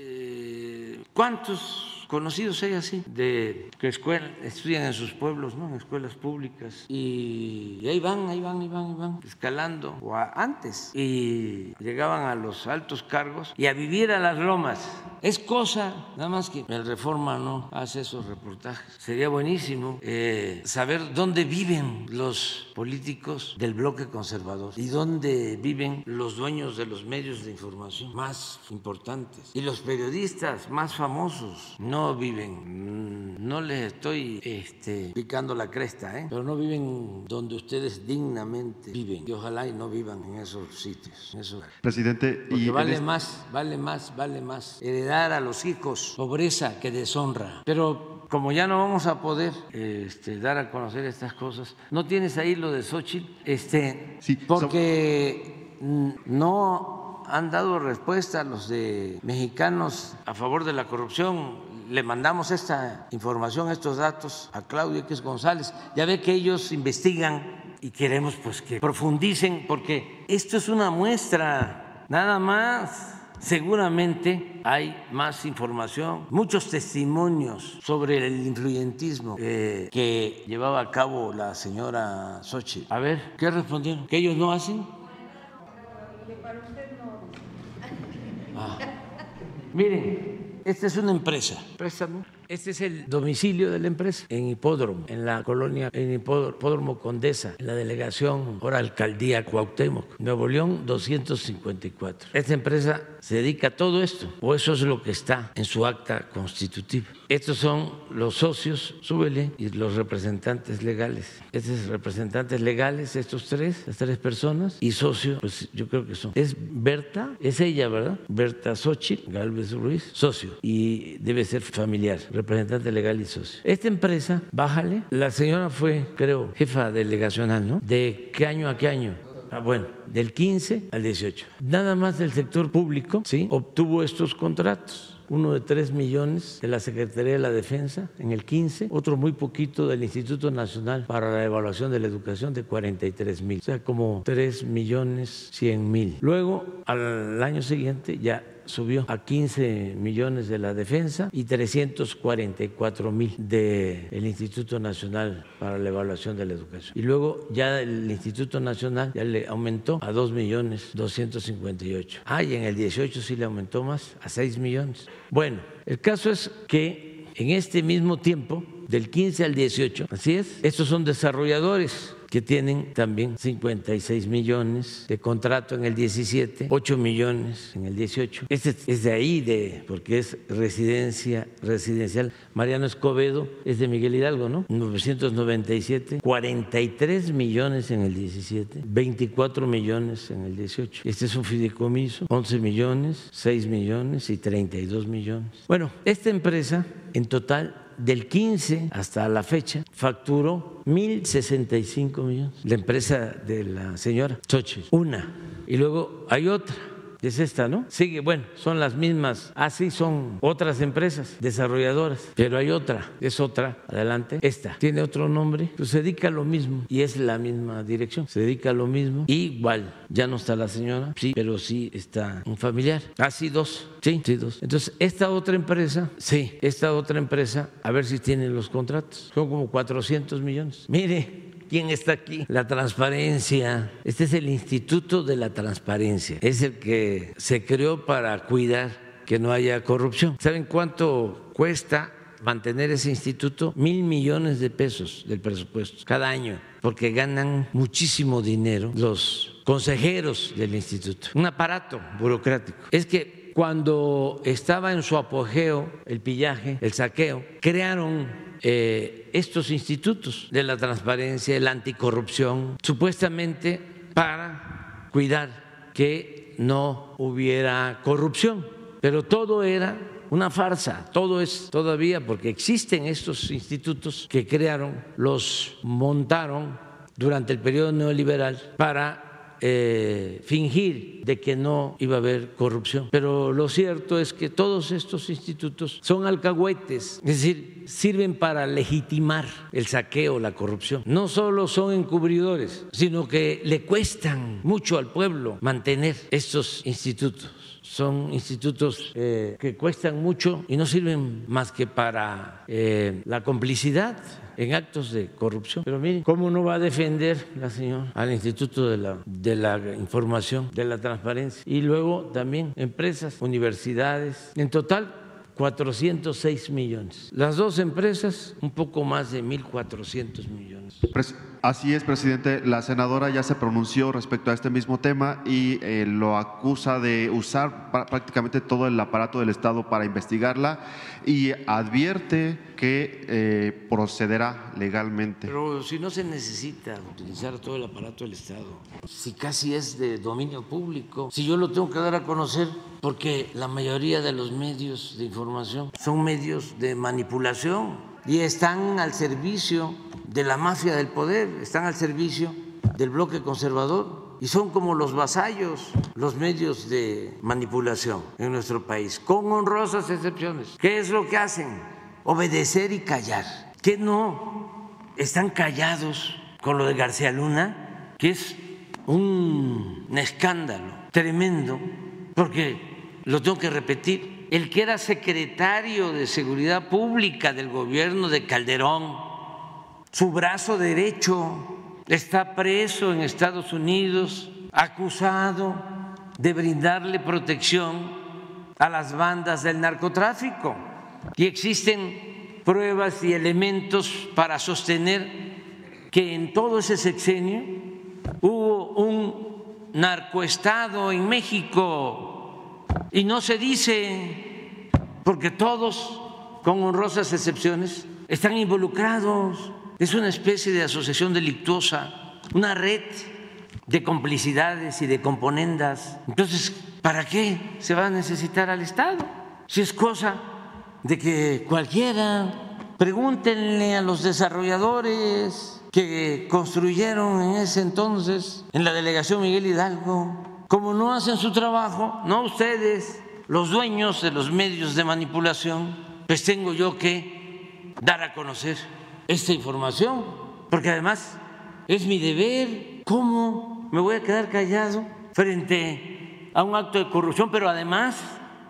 ¿Cuántos conocidos hay así, de que escuela, estudian en sus pueblos, ¿no? en escuelas públicas, y, ahí van, ahí van, ahí van, ahí van, escalando, o antes, y llegaban a los altos cargos y a vivir a las lomas. Es cosa, nada más que el Reforma no hace esos reportajes. Sería buenísimo eh, saber dónde viven los políticos del bloque conservador y dónde viven los dueños de los medios de información más importantes y los periodistas más famosos. No viven, mm, no les estoy este, picando la cresta, ¿eh? pero no viven donde ustedes dignamente viven. Y ojalá y no vivan en esos sitios. Presidente, y vale más, vale más, vale más heredar a los hijos pobreza que deshonra. Pero como ya no vamos a poder este, dar a conocer estas cosas, no tienes ahí lo de Xochitl, este, sí, porque no han dado respuesta a los de mexicanos a favor de la corrupción le mandamos esta información, estos datos a Claudio X González. Ya ve que ellos investigan y queremos pues que profundicen porque esto es una muestra, nada más. Seguramente hay más información, muchos testimonios sobre el influyentismo eh, que llevaba a cabo la señora Sochi. A ver, ¿qué respondieron? ¿Que ellos no hacen? Ah. Miren, esta es una empresa. Este es el domicilio de la empresa en Hipódromo, en la colonia, en Hipódromo Condesa, en la delegación, ahora alcaldía Cuauhtémoc, Nuevo León 254. Esta empresa se dedica a todo esto, o eso es lo que está en su acta constitutiva. Estos son los socios, súbele, y los representantes legales. Estos representantes legales, estos tres, las tres personas, y socio, pues yo creo que son. Es Berta, es ella, ¿verdad? Berta Xochitl Galvez Ruiz, socio, y debe ser familiar, representante legal y socio. Esta empresa, bájale, la señora fue, creo, jefa delegacional, ¿no? ¿De qué año a qué año? Ah, bueno, del 15 al 18. Nada más del sector público, ¿sí? Obtuvo estos contratos uno de 3 millones de la Secretaría de la Defensa en el 15, otro muy poquito del Instituto Nacional para la Evaluación de la Educación de 43 mil, o sea, como 3 millones 100 mil. Luego, al año siguiente, ya subió a 15 millones de la defensa y 344 mil del Instituto Nacional para la Evaluación de la Educación. Y luego ya el Instituto Nacional ya le aumentó a 2 millones 258. Ah, y en el 18 sí le aumentó más, a 6 millones. Bueno, el caso es que en este mismo tiempo, del 15 al 18, así es, estos son desarrolladores que tienen también 56 millones de contrato en el 17, 8 millones en el 18. Este es de ahí, de, porque es residencia residencial. Mariano Escobedo es de Miguel Hidalgo, ¿no? 997, 43 millones en el 17, 24 millones en el 18. Este es un fideicomiso, 11 millones, 6 millones y 32 millones. Bueno, esta empresa en total del 15 hasta la fecha facturó 1.065 millones. La empresa de la señora Xochitl, una. Y luego hay otra es esta, ¿no? Sigue, bueno, son las mismas, así son otras empresas desarrolladoras, pero hay otra, es otra, adelante, esta, tiene otro nombre, pues se dedica a lo mismo y es la misma dirección, se dedica a lo mismo, igual, ya no está la señora, sí, pero sí está un familiar, así dos, sí, sí, dos. Entonces, esta otra empresa, sí, esta otra empresa, a ver si tiene los contratos, son como 400 millones. Mire, ¿Quién está aquí? La transparencia. Este es el Instituto de la Transparencia. Es el que se creó para cuidar que no haya corrupción. ¿Saben cuánto cuesta mantener ese instituto? Mil millones de pesos del presupuesto cada año, porque ganan muchísimo dinero los consejeros del instituto. Un aparato burocrático. Es que cuando estaba en su apogeo el pillaje, el saqueo, crearon eh, estos institutos de la transparencia, la anticorrupción, supuestamente para cuidar que no hubiera corrupción. Pero todo era una farsa, todo es todavía porque existen estos institutos que crearon, los montaron durante el periodo neoliberal para eh, fingir de que no iba a haber corrupción. Pero lo cierto es que todos estos institutos son alcahuetes, es decir, sirven para legitimar el saqueo, la corrupción. No solo son encubridores, sino que le cuestan mucho al pueblo mantener estos institutos son institutos eh, que cuestan mucho y no sirven más que para eh, la complicidad en actos de corrupción. Pero miren, ¿cómo no va a defender la señora al Instituto de la, de la Información, de la Transparencia? Y luego también empresas, universidades. En total, 406 millones. Las dos empresas, un poco más de 1.400 millones. Así es, presidente. La senadora ya se pronunció respecto a este mismo tema y eh, lo acusa de usar prácticamente todo el aparato del Estado para investigarla y advierte que eh, procederá legalmente. Pero si no se necesita utilizar todo el aparato del Estado, si casi es de dominio público, si yo lo tengo que dar a conocer porque la mayoría de los medios de información son medios de manipulación y están al servicio de la mafia del poder, están al servicio del bloque conservador y son como los vasallos, los medios de manipulación en nuestro país, con honrosas excepciones. ¿Qué es lo que hacen? Obedecer y callar. ¿Qué no? Están callados con lo de García Luna, que es un escándalo tremendo, porque lo tengo que repetir, el que era secretario de Seguridad Pública del gobierno de Calderón, su brazo derecho está preso en Estados Unidos, acusado de brindarle protección a las bandas del narcotráfico. Y existen pruebas y elementos para sostener que en todo ese sexenio hubo un narcoestado en México y no se dice porque todos, con honrosas excepciones, están involucrados es una especie de asociación delictuosa, una red de complicidades y de componendas. Entonces, ¿para qué se va a necesitar al Estado? Si es cosa de que cualquiera, pregúntenle a los desarrolladores que construyeron en ese entonces, en la delegación Miguel Hidalgo, como no hacen su trabajo, no ustedes, los dueños de los medios de manipulación, pues tengo yo que dar a conocer esta información, porque además es mi deber. ¿Cómo me voy a quedar callado frente a un acto de corrupción, pero además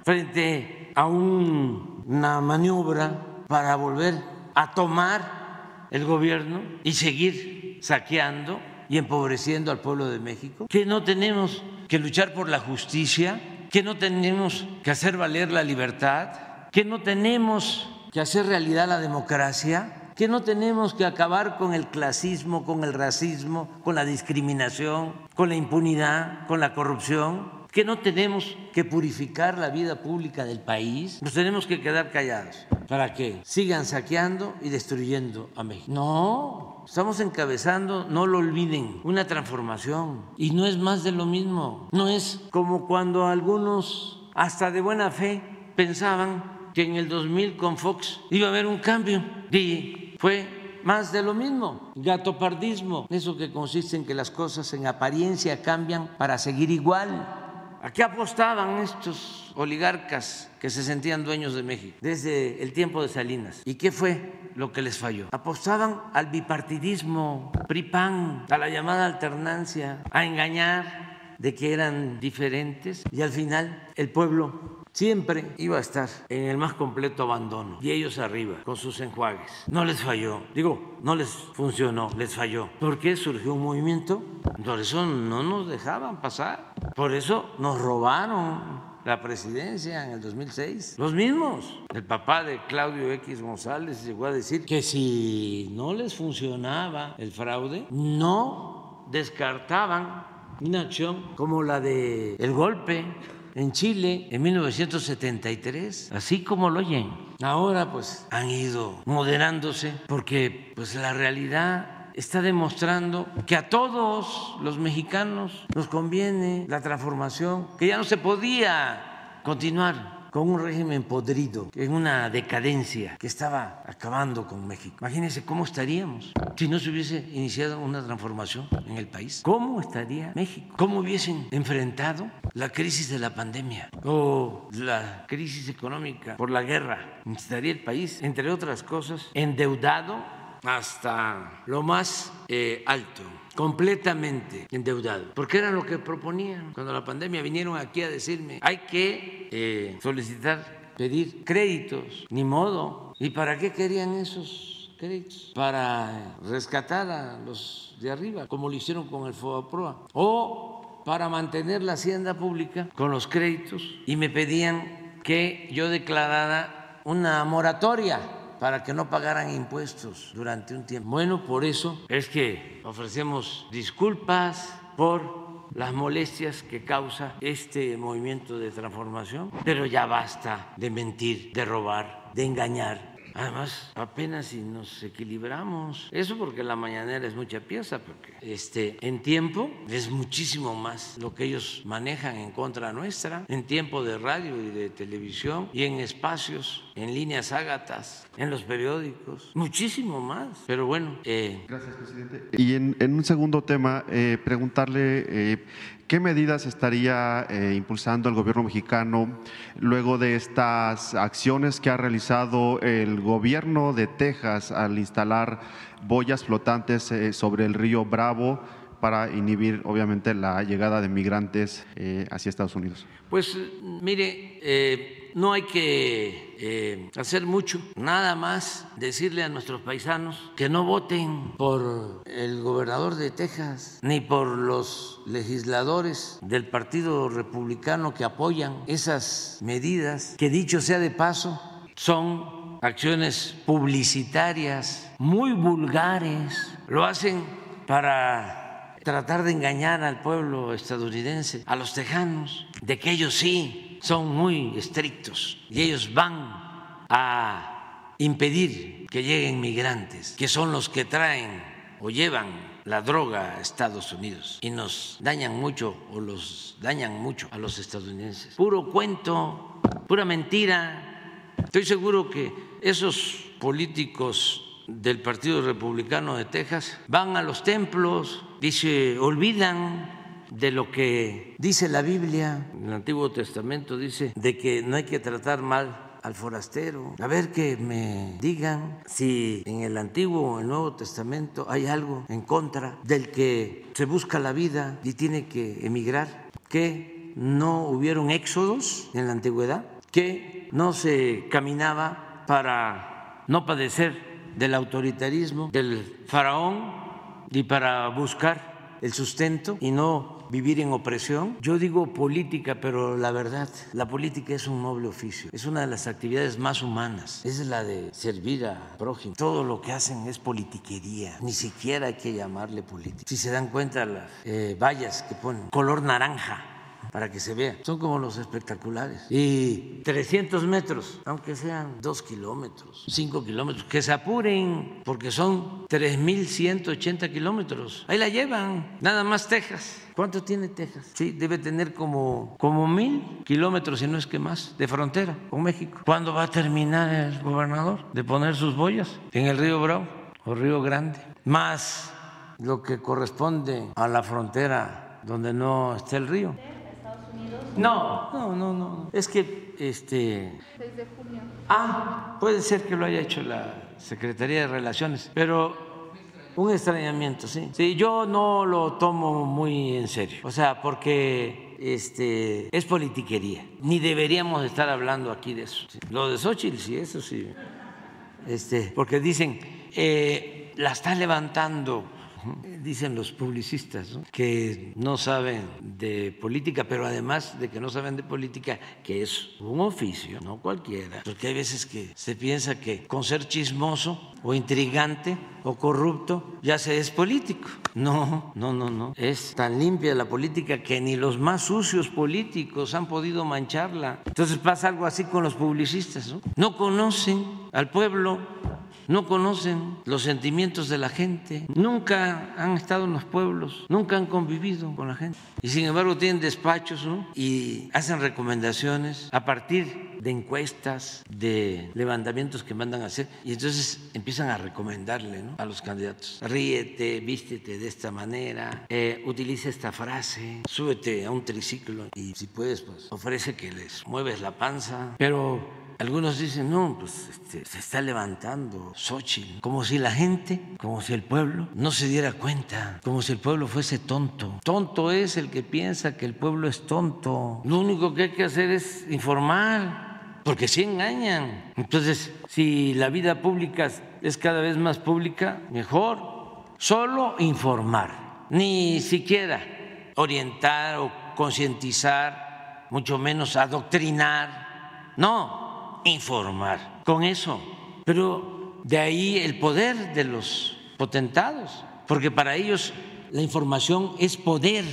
frente a una maniobra para volver a tomar el gobierno y seguir saqueando y empobreciendo al pueblo de México? ¿Que no tenemos que luchar por la justicia? ¿Que no tenemos que hacer valer la libertad? ¿Que no tenemos que hacer realidad la democracia? Que no tenemos que acabar con el clasismo, con el racismo, con la discriminación, con la impunidad, con la corrupción, que no tenemos que purificar la vida pública del país, nos tenemos que quedar callados. Para que sigan saqueando y destruyendo a México. No, estamos encabezando, no lo olviden, una transformación. Y no es más de lo mismo, no es como cuando algunos, hasta de buena fe, pensaban que en el 2000 con Fox iba a haber un cambio. Y fue más de lo mismo, gatopardismo, eso que consiste en que las cosas en apariencia cambian para seguir igual. ¿A qué apostaban estos oligarcas que se sentían dueños de México desde el tiempo de Salinas? ¿Y qué fue lo que les falló? Apostaban al bipartidismo, PRI-PAN, a la llamada alternancia, a engañar de que eran diferentes y al final el pueblo siempre iba a estar en el más completo abandono y ellos arriba con sus enjuagues. No les falló, digo, no les funcionó, les falló. ¿Por qué surgió un movimiento? Por eso no nos dejaban pasar, por eso nos robaron la presidencia en el 2006. Los mismos. El papá de Claudio X González llegó a decir que si no les funcionaba el fraude, no descartaban una acción como la de el golpe en Chile en 1973, así como lo oyen. Ahora pues han ido moderándose porque pues la realidad está demostrando que a todos los mexicanos nos conviene la transformación, que ya no se podía continuar con un régimen podrido, en una decadencia que estaba acabando con México. Imagínense cómo estaríamos si no se hubiese iniciado una transformación en el país. ¿Cómo estaría México? ¿Cómo hubiesen enfrentado la crisis de la pandemia o la crisis económica por la guerra? Estaría el país, entre otras cosas, endeudado hasta lo más eh, alto completamente endeudado, porque era lo que proponían cuando la pandemia vinieron aquí a decirme, hay que eh, solicitar, pedir créditos, ni modo. ¿Y para qué querían esos créditos? Para rescatar a los de arriba, como lo hicieron con el FOAPROA, o para mantener la hacienda pública con los créditos y me pedían que yo declarara una moratoria para que no pagaran impuestos durante un tiempo. Bueno, por eso es que ofrecemos disculpas por las molestias que causa este movimiento de transformación, pero ya basta de mentir, de robar, de engañar Además, apenas si nos equilibramos. Eso porque la mañanera es mucha pieza, porque este, en tiempo es muchísimo más lo que ellos manejan en contra nuestra, en tiempo de radio y de televisión y en espacios, en líneas ágatas, en los periódicos, muchísimo más. Pero bueno. Eh, Gracias, presidente. Y en, un segundo tema, eh, preguntarle eh, ¿Qué medidas estaría eh, impulsando el gobierno mexicano luego de estas acciones que ha realizado el gobierno de Texas al instalar boyas flotantes eh, sobre el río Bravo para inhibir obviamente la llegada de migrantes eh, hacia Estados Unidos? Pues mire, no hay que eh, hacer mucho, nada más decirle a nuestros paisanos que no voten por el gobernador de Texas ni por los legisladores del Partido Republicano que apoyan esas medidas, que dicho sea de paso, son acciones publicitarias muy vulgares, lo hacen para tratar de engañar al pueblo estadounidense, a los tejanos, de que ellos sí son muy estrictos y ellos van a impedir que lleguen migrantes, que son los que traen o llevan la droga a Estados Unidos y nos dañan mucho o los dañan mucho a los estadounidenses. Puro cuento, pura mentira. Estoy seguro que esos políticos del Partido Republicano de Texas van a los templos y se olvidan de lo que dice la Biblia. El Antiguo Testamento dice de que no hay que tratar mal al forastero. A ver que me digan si en el Antiguo o el Nuevo Testamento hay algo en contra del que se busca la vida y tiene que emigrar. Que no hubieron éxodos en la antigüedad, que no se caminaba para no padecer del autoritarismo del faraón y para buscar el sustento y no vivir en opresión. Yo digo política, pero la verdad, la política es un noble oficio, es una de las actividades más humanas, es la de servir a prójimo. Todo lo que hacen es politiquería, ni siquiera hay que llamarle política. Si se dan cuenta las eh, vallas que ponen color naranja, para que se vea. Son como los espectaculares. Y 300 metros, aunque sean 2 kilómetros, 5 kilómetros, que se apuren, porque son 3.180 kilómetros. Ahí la llevan, nada más Texas. ¿Cuánto tiene Texas? Sí, debe tener como, como mil kilómetros, si no es que más, de frontera con México. ¿Cuándo va a terminar el gobernador de poner sus boyas en el río Bravo o Río Grande? Más lo que corresponde a la frontera donde no está el río. No, no, no, no. Es que este. 6 de junio. Ah, puede ser que lo haya hecho la Secretaría de Relaciones, pero un extrañamiento, sí. Sí, yo no lo tomo muy en serio. O sea, porque este es politiquería. Ni deberíamos estar hablando aquí de eso. Lo de Xochitl, sí, eso sí. Este, porque dicen, eh, la está levantando Dicen los publicistas que no saben de política, pero además de que no saben de política, que es un oficio, no cualquiera, porque hay veces que se piensa que con ser chismoso o intrigante o corrupto ya se es político. No, no, no, no. Es tan limpia la política que ni los más sucios políticos han podido mancharla. Entonces pasa algo así con los publicistas. No, no conocen al pueblo no conocen los sentimientos de la gente, nunca han estado en los pueblos, nunca han convivido con la gente. Y sin embargo tienen despachos y hacen recomendaciones a partir de encuestas, de levantamientos que mandan a hacer. Y entonces empiezan a recomendarle a los candidatos, ríete, vístete de esta manera, eh, utiliza esta frase, súbete a un triciclo y si puedes, pues ofrece que les mueves la panza. Pero algunos dicen, no, pues este, se está levantando Xochitl, como si la gente, como si el pueblo no se diera cuenta, como si el pueblo fuese tonto. Tonto es el que piensa que el pueblo es tonto. Lo único que hay que hacer es informar, porque si engañan. Entonces, si la vida pública es cada vez más pública, mejor. Solo informar, ni siquiera orientar o concientizar, mucho menos adoctrinar. No, informar. Con eso. Pero de ahí el poder de los potentados, porque para ellos la información es poder.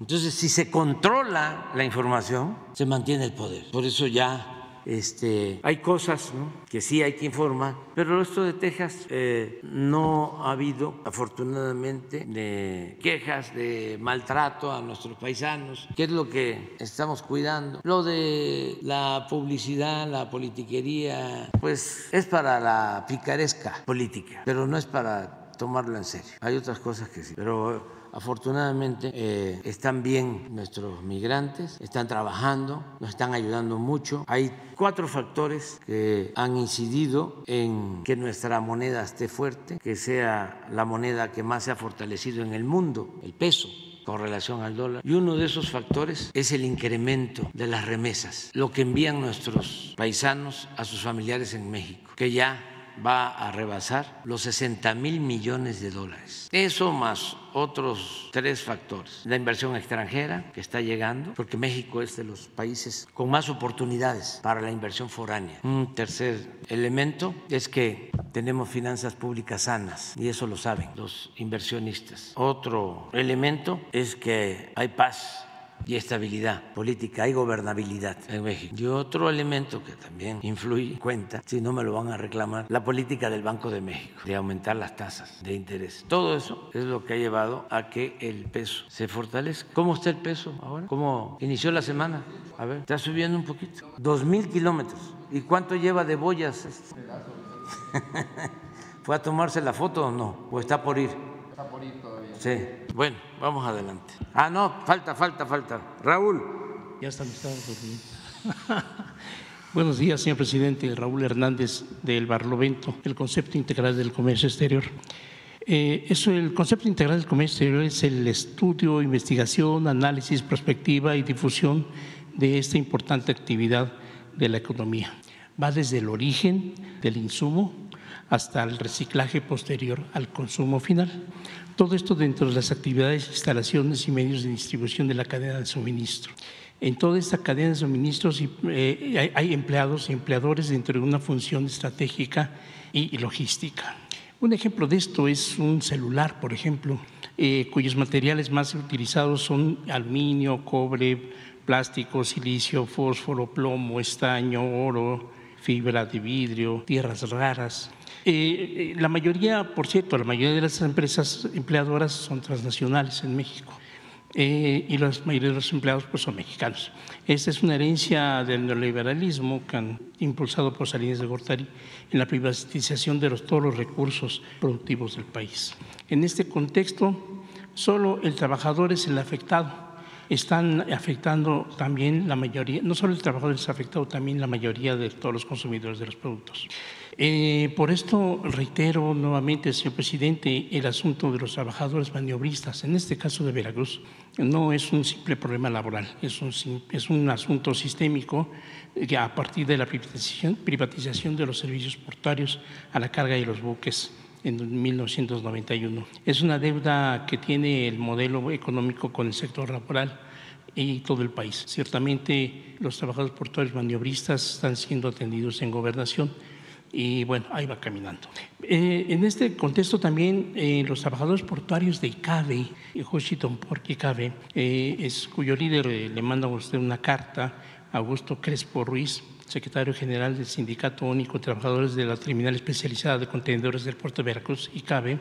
Entonces, si se controla la información, se mantiene el poder. Por eso ya este, hay cosas que sí hay que informar, pero esto de Texas eh, no ha habido, afortunadamente, de quejas de maltrato a nuestros paisanos, que es lo que estamos cuidando. Lo de la publicidad, la politiquería, pues es para la picaresca política, pero no es para tomarlo en serio. Hay otras cosas que sí, pero Afortunadamente eh, están bien nuestros migrantes, están trabajando, nos están ayudando mucho. Hay cuatro factores que han incidido en que nuestra moneda esté fuerte, que sea la moneda que más se ha fortalecido en el mundo, el peso con relación al dólar. Y uno de esos factores es el incremento de las remesas, lo que envían nuestros paisanos a sus familiares en México, que ya va a rebasar los 60 mil millones de dólares. Eso más otros tres factores. La inversión extranjera que está llegando, porque México es de los países con más oportunidades para la inversión foránea. Un tercer elemento es que tenemos finanzas públicas sanas y eso lo saben los inversionistas. Otro elemento es que hay paz y estabilidad política, hay gobernabilidad en México. Y otro elemento que también influye, cuenta, si no me lo van a reclamar, la política del Banco de México, de aumentar las tasas de interés. Todo eso es lo que ha llevado a que el peso se fortalezca. ¿Cómo está el peso ahora? ¿Cómo inició la semana? A ver, está subiendo un poquito. Dos mil kilómetros. ¿Y cuánto lleva de boyas? ¿Fue a tomarse la foto o no? ¿O está por ir? Está por ir todavía. Sí. Bueno, vamos adelante. Ah, no, falta, falta, falta. Raúl. Ya está listado. Buenos días, señor presidente. Raúl Hernández del Barlovento, el concepto integral del comercio exterior. Eh, eso, el concepto integral del comercio exterior es el estudio, investigación, análisis, prospectiva y difusión de esta importante actividad de la economía. Va desde el origen del insumo hasta el reciclaje posterior al consumo final. Todo esto dentro de las actividades, instalaciones y medios de distribución de la cadena de suministro. En toda esta cadena de suministros eh, hay empleados y empleadores dentro de una función estratégica y logística. Un ejemplo de esto es un celular, por ejemplo, eh, cuyos materiales más utilizados son aluminio, cobre, plástico, silicio, fósforo, plomo, estaño, oro, fibra de vidrio, tierras raras. Eh, eh, la mayoría, por cierto, la mayoría de las empresas empleadoras son transnacionales en México eh, y la mayoría de los empleados pues, son mexicanos. Esta es una herencia del neoliberalismo que han impulsado por Salinas de Gortari en la privatización de los, todos los recursos productivos del país. En este contexto, solo el trabajador es el afectado están afectando también la mayoría, no solo el trabajador está afectado, también la mayoría de todos los consumidores de los productos. Eh, por esto reitero nuevamente, señor presidente, el asunto de los trabajadores maniobristas, en este caso de Veracruz, no es un simple problema laboral, es un, es un asunto sistémico que a partir de la privatización, privatización de los servicios portuarios a la carga de los buques en 1991. Es una deuda que tiene el modelo económico con el sector laboral y todo el país. Ciertamente los trabajadores portuarios maniobristas están siendo atendidos en gobernación y bueno, ahí va caminando. Eh, en este contexto también eh, los trabajadores portuarios de ICABE, Washington Port ICABE, eh, es, cuyo líder le manda a usted una carta, Augusto Crespo Ruiz, secretario general del Sindicato Único de Trabajadores de la Terminal Especializada de Contenedores del Puerto de Veracruz, ICABE,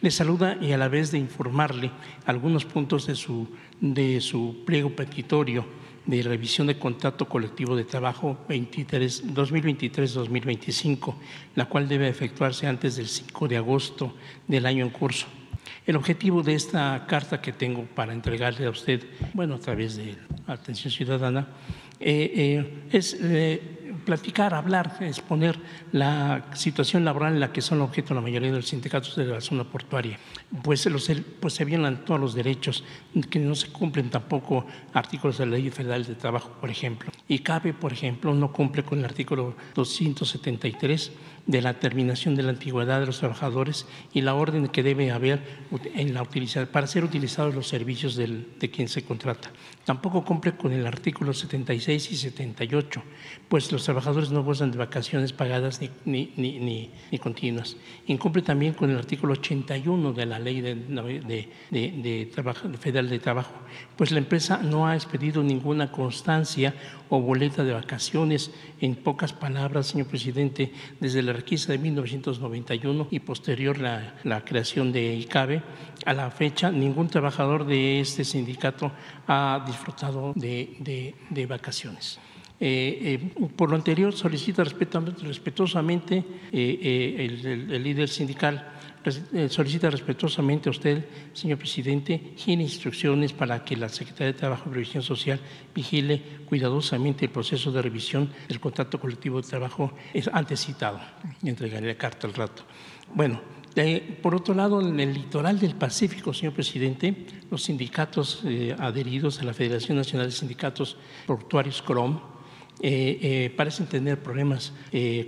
le saluda y a la vez de informarle algunos puntos de su, de su pliego petitorio de revisión de contrato colectivo de trabajo 2023-2025, la cual debe efectuarse antes del 5 de agosto del año en curso. El objetivo de esta carta que tengo para entregarle a usted, bueno, a través de Atención Ciudadana, eh, eh, es eh, platicar, hablar, exponer la situación laboral en la que son objeto la mayoría de los sindicatos de la zona portuaria. Pues, pues se violan todos los derechos, que no se cumplen tampoco artículos de la Ley Federal de Trabajo, por ejemplo. Y cabe, por ejemplo, no cumple con el artículo 273 de la terminación de la antigüedad de los trabajadores y la orden que debe haber en la para ser utilizados los servicios del, de quien se contrata. Tampoco cumple con el artículo 76 y 78, pues los trabajadores no gozan de vacaciones pagadas ni, ni, ni, ni continuas. Incumple también con el artículo 81 de la Ley de, de, de, Federal de Trabajo, pues la empresa no ha expedido ninguna constancia o boleta de vacaciones. En pocas palabras, señor presidente, desde la requisa de 1991 y posterior la, la creación de ICABE, a la fecha ningún trabajador de este sindicato ha disfrutado de, de, vacaciones. Eh, eh, por lo anterior, solicita respetuosamente eh, el, líder sindical solicita respetuosamente a usted, señor presidente, tiene instrucciones para que la Secretaría de Trabajo y Previsión Social vigile cuidadosamente el proceso de revisión del contrato colectivo de trabajo antes citado. Entregaré la carta al rato. Bueno, por otro lado, en el litoral del Pacífico, señor presidente, los sindicatos eh, adheridos a la Federación Nacional de Sindicatos Portuarios CROM eh, eh, parecen tener problemas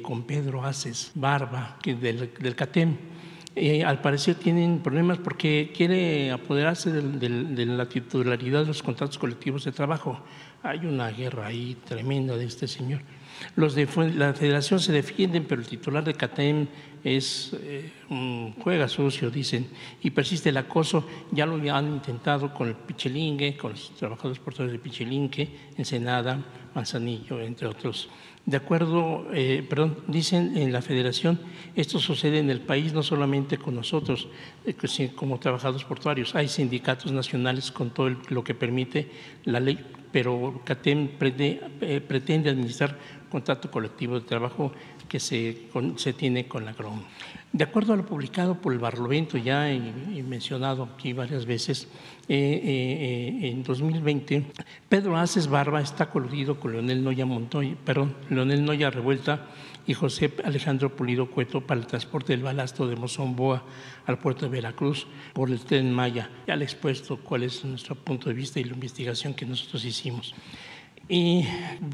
con Pedro Aces Barba del, del CATEM. al parecer tienen problemas porque quiere apoderarse de la titularidad de los contratos colectivos de trabajo. Hay una guerra ahí tremenda de este señor. Los de la federación se defienden, pero el titular de CATEM es eh, un juega sucio, dicen, y persiste el acoso. Ya lo han intentado con el Pichelingue, con los trabajadores portadores de Pichelingue, Ensenada, Manzanillo, entre otros. De acuerdo, eh, perdón, dicen en la federación, esto sucede en el país no solamente con nosotros, eh, como trabajadores portuarios. Hay sindicatos nacionales con todo lo que permite la ley, pero CATEM pretende administrar contrato colectivo de trabajo que se, se tiene con la GROM. De acuerdo a lo publicado por el Barlovento, ya y, mencionado aquí varias veces, eh, eh, eh, en 2020, Pedro Aces Barba está coludido con Leonel Noya Montoya, perdón, Leonel Noya Revuelta y José Alejandro Pulido Cueto para el transporte del balasto de Mozomboa al puerto de Veracruz por el tren Maya. Ya le he expuesto cuál es nuestro punto de vista y la investigación que nosotros hicimos. Y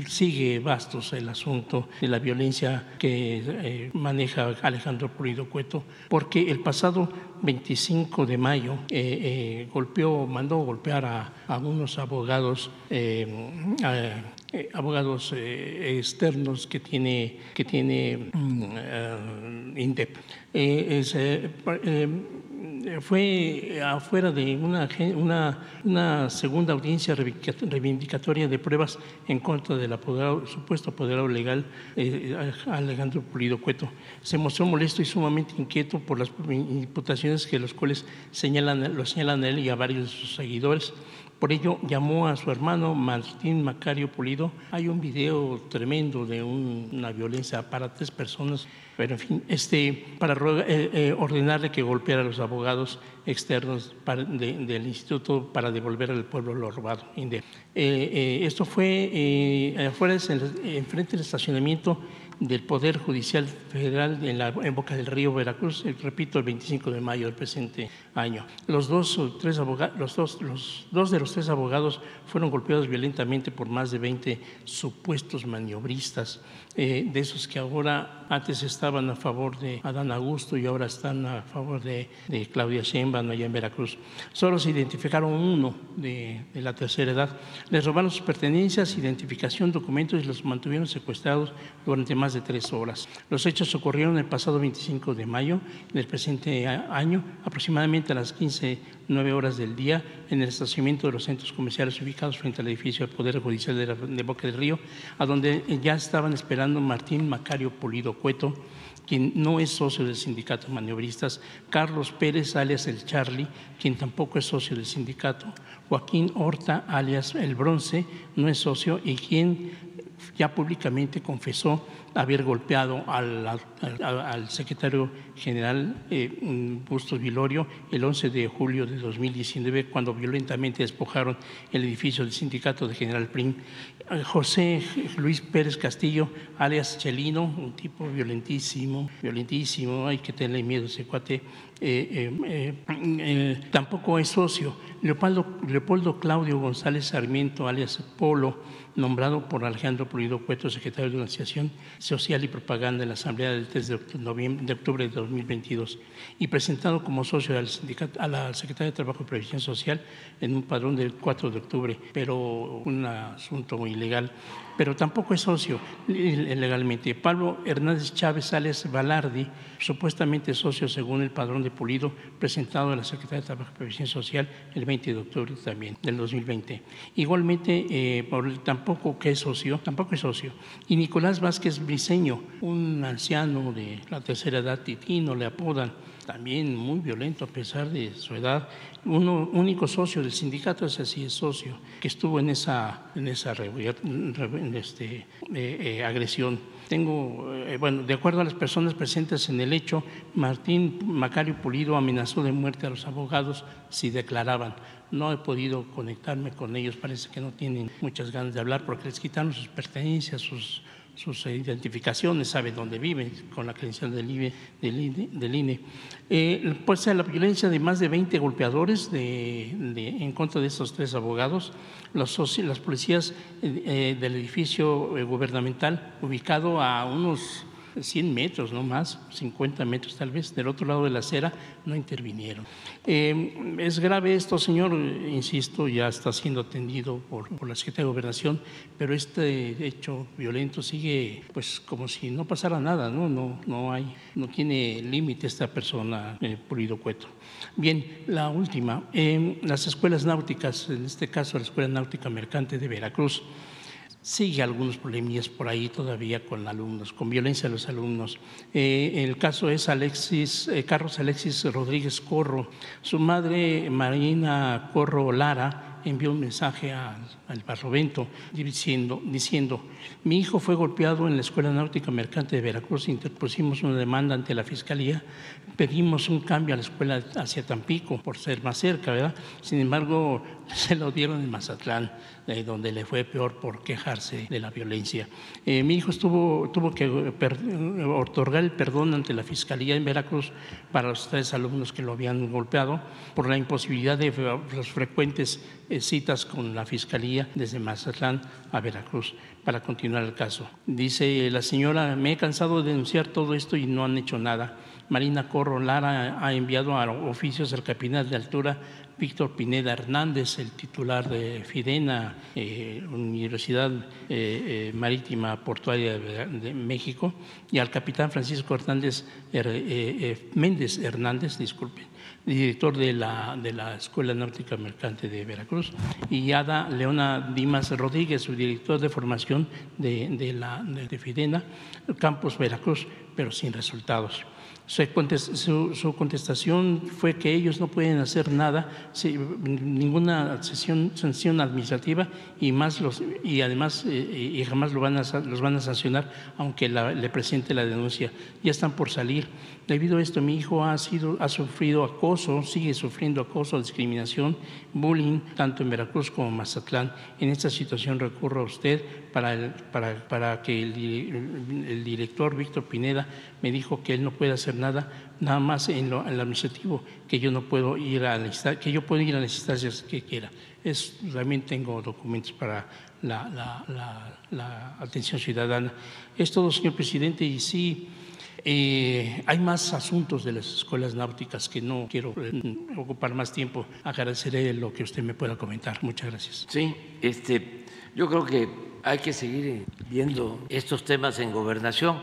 sigue bastos el asunto de la violencia que eh, maneja Alejandro Pulido Cueto, porque el pasado 25 de mayo eh, eh, golpeó, mandó golpear a, a unos abogados, abogados externos que tiene, que tiene mm, INDEP. Fue afuera de una, una, una, segunda audiencia reivindicatoria de pruebas en contra del supuesto apoderado legal eh, Alejandro Pulido Cueto. Se mostró molesto y sumamente inquieto por las imputaciones que los cuales señalan, lo señalan a él y a varios de sus seguidores. Por ello llamó a su hermano Martín Macario Pulido. Hay un video tremendo de una violencia para tres personas pero en fin, este, para eh, eh, ordenarle que golpeara a los abogados externos del instituto para devolver al pueblo lo robado. Eh, esto fue afuera, enfrente del estacionamiento del Poder Judicial Federal en, la, en Boca del Río, Veracruz, repito, el 25 de mayo del presente año. Los dos, tres abogados, los, dos, los dos de los tres abogados fueron golpeados violentamente por más de 20 supuestos maniobristas eh, de esos que ahora antes estaban a favor de Adán Augusto y ahora están a favor de, Claudia Sheinbaum allá en Veracruz. Solo se identificaron uno de, la tercera edad. Les robaron sus pertenencias, identificación, documentos y los mantuvieron secuestrados durante más de tres horas. Los hechos ocurrieron el pasado 25 de mayo del presente año, aproximadamente a las 15 nueve horas del día en el estacionamiento de los centros comerciales ubicados frente al edificio del Poder Judicial de, Boca del Río, a donde ya estaban esperando Martín Macario Polido Cueto, quien no es socio del sindicato de maniobristas, Carlos Pérez, alias el Charlie, quien tampoco es socio del sindicato, Joaquín Horta, alias el Bronce, no es socio, y quien ya públicamente confesó haber golpeado al, secretario general eh, Bustos Vilorio el 11 de julio de 2019 cuando violentamente despojaron el edificio del sindicato de General Prim. José Luis Pérez Castillo, alias Chelino, un tipo violentísimo, violentísimo, hay que tenerle miedo a ese cuate, eh, eh, eh, tampoco es socio. Leopoldo, Leopoldo Claudio González Sarmiento, alias Polo, nombrado por Alejandro Pulido Cueto, secretario de Organización Social y Propaganda en la Asamblea del 3 de, octubre de 2022 y presentado como socio al sindicato, a la Secretaría de Trabajo y Previsión Social en un padrón del 4 de octubre, pero un asunto ilegal, pero tampoco es socio legalmente. Pablo Hernández Chávez Sales Balardi, supuestamente socio según el padrón de Pulido, presentado a la Secretaría de Trabajo y Previsión Social el 20 de octubre también del 2020. Igualmente, eh, tampoco que es socio, tampoco es socio. Y Nicolás Vázquez Briceño, un anciano de la tercera edad, Titino, le apodan, también muy violento a pesar de su edad, uno único socio del sindicato, ese sí es socio, que estuvo en esa, en esa este, eh, eh, agresión. Tengo, eh, bueno, de acuerdo a las personas presentes en el hecho, Martín Macario Pulido amenazó de muerte a los abogados si declaraban. No he podido conectarme con ellos, parece que no tienen muchas ganas de hablar porque les quitaron sus pertenencias, sus sus identificaciones, sabe dónde viven, con la credencial del INE. Del INE, del INE. Eh, pues la violencia de más de 20 golpeadores en contra de estos tres abogados, las policías eh, del edificio eh, gubernamental ubicado a unos 100 metros, no más, 50 metros tal vez, del otro lado de la acera, no intervinieron. Eh, es grave esto, señor, insisto, ya está siendo atendido por, por, la Secretaría de Gobernación, pero este hecho violento sigue pues como si no pasara nada, ¿no? No, no, hay, no tiene límite esta persona, eh, Pulido Cueto. Bien, la última, eh, las escuelas náuticas, en este caso la Escuela Náutica Mercante de Veracruz, Sigue algunos problemillas por ahí todavía con alumnos, con violencia de los alumnos. Eh, el caso es Alexis, eh, Carlos Alexis Rodríguez Corro. Su madre, Marina Corro Lara, envió un mensaje al, al Barlovento diciendo, diciendo, mi hijo fue golpeado en la Escuela Náutica Mercante de Veracruz, interpusimos una demanda ante la Fiscalía, pedimos un cambio a la escuela hacia Tampico por ser más cerca, ¿verdad? Sin embargo, se lo dieron en Mazatlán, eh, donde le fue peor por quejarse de la violencia. Eh, mi hijo estuvo, tuvo que otorgar el perdón ante la Fiscalía en Veracruz para los tres alumnos que lo habían golpeado por la imposibilidad de las frecuentes citas con la Fiscalía desde Mazatlán a Veracruz para continuar el caso. Dice la señora, me he cansado de denunciar todo esto y no han hecho nada. Marina Corro Lara ha enviado a oficios al capitán de altura Víctor Pineda Hernández, el titular de FIDENA, eh, Universidad eh, eh, Marítima Portuaria de, de, México, y al capitán Francisco Hernández, Méndez Hernández, disculpen, director de la, de la Escuela Náutica Mercante de Veracruz, y Ada Leona Dimas Rodríguez, su director de formación de, de la, de FIDENA, Campus Veracruz, pero sin resultados. Su, su, contestación fue que ellos no pueden hacer nada, ninguna sanción administrativa y, más los, y además eh, y jamás lo van a, los van a sancionar aunque le presente la denuncia. Ya están por salir. Debido a esto, mi hijo ha, sido, ha sufrido acoso, sigue sufriendo acoso, discriminación, bullying, tanto en Veracruz como en Mazatlán. En esta situación recurro a usted para, el, para, para que el, el, director Víctor Pineda me dijo que él no puede hacer nada, nada más en lo, en lo administrativo, que yo no puedo ir a que yo puedo ir a las instancias que quiera. Es, también tengo documentos para la, la, la atención ciudadana. Es todo, señor presidente, y sí. Eh, hay más asuntos de las escuelas náuticas que no quiero eh, ocupar más tiempo. Agradeceré lo que usted me pueda comentar. Muchas gracias. Sí, este, yo creo que hay que seguir viendo estos temas en gobernación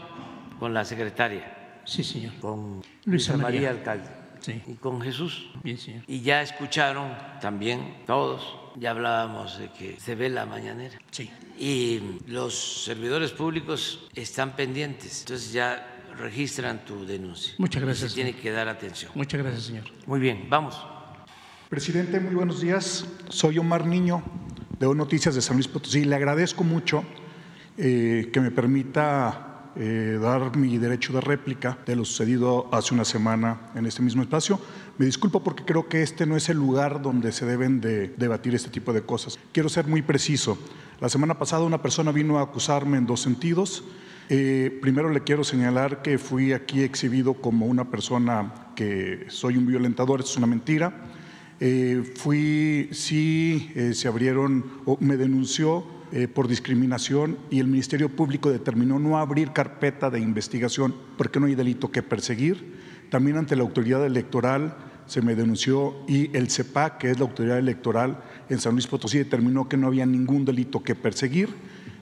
con la secretaria. Sí, señor. Con Luisa María, María Alcalde. Sí. Y con Jesús. Bien, señor. Y ya escucharon también todos, ya hablábamos de que se ve la mañanera. Sí. Y los servidores públicos están pendientes. Entonces ya registran tu denuncia. Muchas gracias. Se tiene que dar atención. Muchas gracias, señor. Muy bien, vamos. Presidente, muy buenos días. Soy Omar Niño, de O Noticias de San Luis Potosí. Le agradezco mucho eh, que me permita eh, dar mi derecho de réplica de lo sucedido hace una semana en este mismo espacio. Me disculpo porque creo que este no es el lugar donde se deben de debatir este tipo de cosas. Quiero ser muy preciso. La semana pasada una persona vino a acusarme en dos sentidos. Eh, primero le quiero señalar que fui aquí exhibido como una persona que soy un violentador, es una mentira. Eh, fui, sí, eh, se abrieron, o me denunció por discriminación y el Ministerio Público determinó no abrir carpeta de investigación porque no hay delito que perseguir. También ante la autoridad electoral se me denunció y el CEPAC, que es la autoridad electoral en San Luis Potosí, determinó que no había ningún delito que perseguir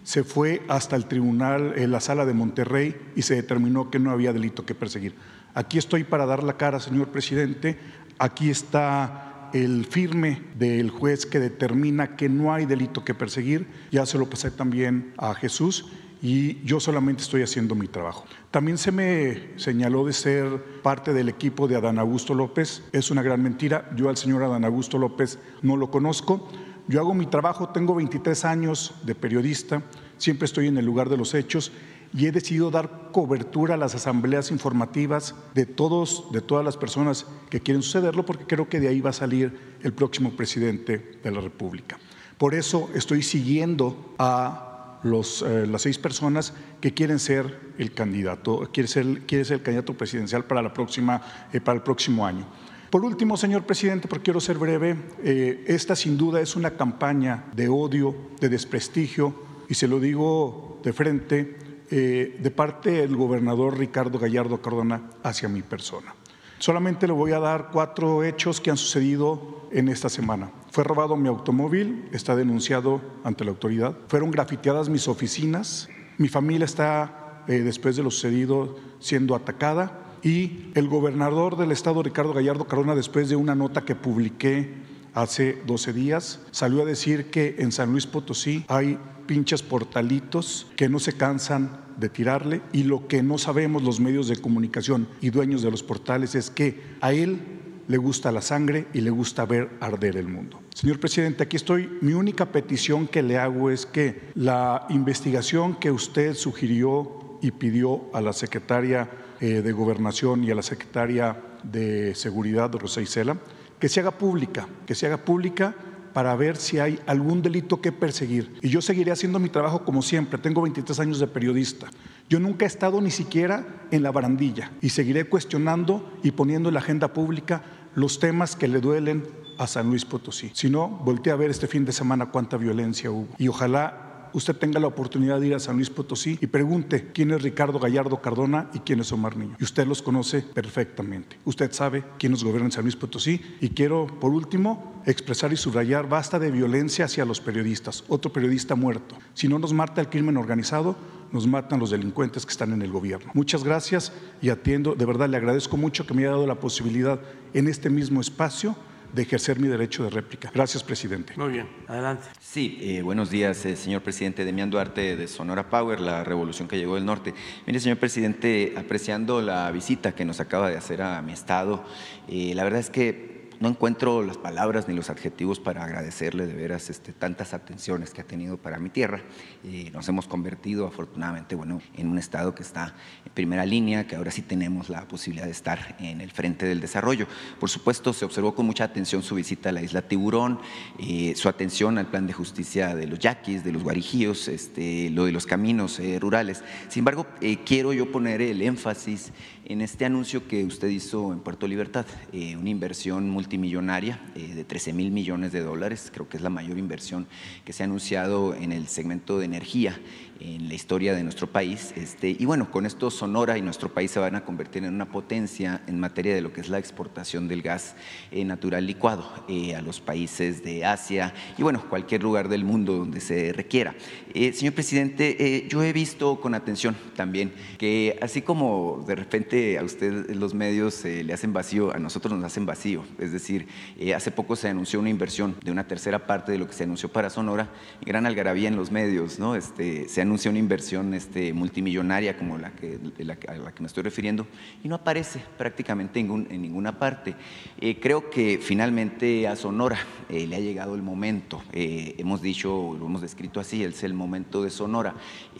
se fue hasta el tribunal, en la sala de Monterrey, y se determinó que no había delito que perseguir. Aquí estoy para dar la cara, señor presidente. Aquí está el firme del juez que determina que no hay delito que perseguir. Ya se lo pasé también a Jesús y yo solamente estoy haciendo mi trabajo. También se me señaló de ser parte del equipo de Adán Augusto López. Es una gran mentira. Yo al señor Adán Augusto López no lo conozco. Yo hago mi trabajo, tengo 23 años de periodista, siempre estoy en el lugar de los hechos y he decidido dar cobertura a las asambleas informativas de todos, de todas las personas que quieren sucederlo, porque creo que de ahí va a salir el próximo presidente de la República. Por eso estoy siguiendo a eh, las seis personas que quieren ser el candidato, quiere ser, quiere ser el candidato presidencial para, la próxima, eh, para el próximo año. Por último, señor presidente, porque quiero ser breve, eh, esta sin duda es una campaña de odio, de desprestigio, y se lo digo de frente, eh, de parte del gobernador Ricardo Gallardo Cardona hacia mi persona. Solamente le voy a dar cuatro hechos que han sucedido en esta semana. Fue robado mi automóvil, está denunciado ante la autoridad. Fueron grafiteadas mis oficinas. Mi familia está, eh, después de lo sucedido, siendo atacada y el gobernador del estado, Ricardo Gallardo Cardona, después de una nota que publiqué hace 12 días, salió a decir que en San Luis Potosí hay pinches portalitos que no se cansan de tirarle y lo que no sabemos los medios de comunicación y dueños de los portales es que a él le gusta la sangre y le gusta ver arder el mundo. Señor presidente, aquí estoy. Mi única petición que le hago es que la investigación que usted sugirió y pidió a la secretaria eh, de Gobernación y a la secretaria de Seguridad, Rosa Isela, que se haga pública, que se haga pública para ver si hay algún delito que perseguir. Y yo seguiré haciendo mi trabajo como siempre. Tengo 23 años de periodista. Yo nunca he estado ni siquiera en la barandilla y seguiré cuestionando y poniendo en la agenda pública los temas que le duelen a San Luis Potosí. Si no, volteé a ver este fin de semana cuánta violencia hubo. Y ojalá usted tenga la oportunidad de ir a San Luis Potosí y pregunte quién es Ricardo Gallardo Cardona y quién es Omar Niño. Y usted los conoce perfectamente. Usted sabe quiénes gobiernan San Luis Potosí. Y quiero, por último, expresar y subrayar, basta de violencia hacia los periodistas. Otro periodista muerto. Si no nos mata el crimen organizado, nos matan los delincuentes que están en el gobierno. Muchas gracias y atiendo, de verdad le agradezco mucho que me haya dado la posibilidad en este mismo espacio de ejercer mi derecho de réplica. Gracias, presidente. Muy bien, adelante. Sí, eh, buenos días, eh, señor presidente. Demián Duarte de Sonora Power, la revolución que llegó del norte. Mire, señor presidente, apreciando la visita que nos acaba de hacer a mi estado, eh, la verdad es que no encuentro las palabras ni los adjetivos para agradecerle de veras este, tantas atenciones que ha tenido para mi tierra. y nos hemos convertido afortunadamente bueno, en un estado que está en primera línea, que ahora sí tenemos la posibilidad de estar en el frente del desarrollo. Por supuesto, se observó con mucha atención su visita a la isla Tiburón, eh, su atención al plan de justicia de los yaquis, de los guarijíos, este, lo de los caminos eh, rurales. Sin embargo, eh, quiero yo poner el énfasis en este anuncio que usted hizo en Puerto Libertad, una inversión multimillonaria eh, de 13 mil millones de dólares, creo que es la mayor inversión que se ha anunciado en el segmento de energía en la historia de nuestro país. Este, y bueno, con esto Sonora y nuestro país se van a convertir en una potencia en materia de lo que es la exportación del gas eh, natural licuado eh, a los países de Asia y bueno, cualquier lugar del mundo donde se requiera. Eh, señor presidente, yo he visto con atención también que así como de repente a usted los medios le hacen vacío, a nosotros nos hacen vacío. Es decir, hace poco se anunció una inversión de una tercera parte de lo que se anunció para Sonora, gran algarabía en los medios, ¿no? Este, se anuncia una inversión este, multimillonaria como la que, la, a la que me estoy refiriendo y no aparece prácticamente en, en ninguna parte. Eh, creo que finalmente a Sonora eh, le ha llegado el momento. Eh, hemos dicho, lo hemos descrito así, es el momento de Sonora.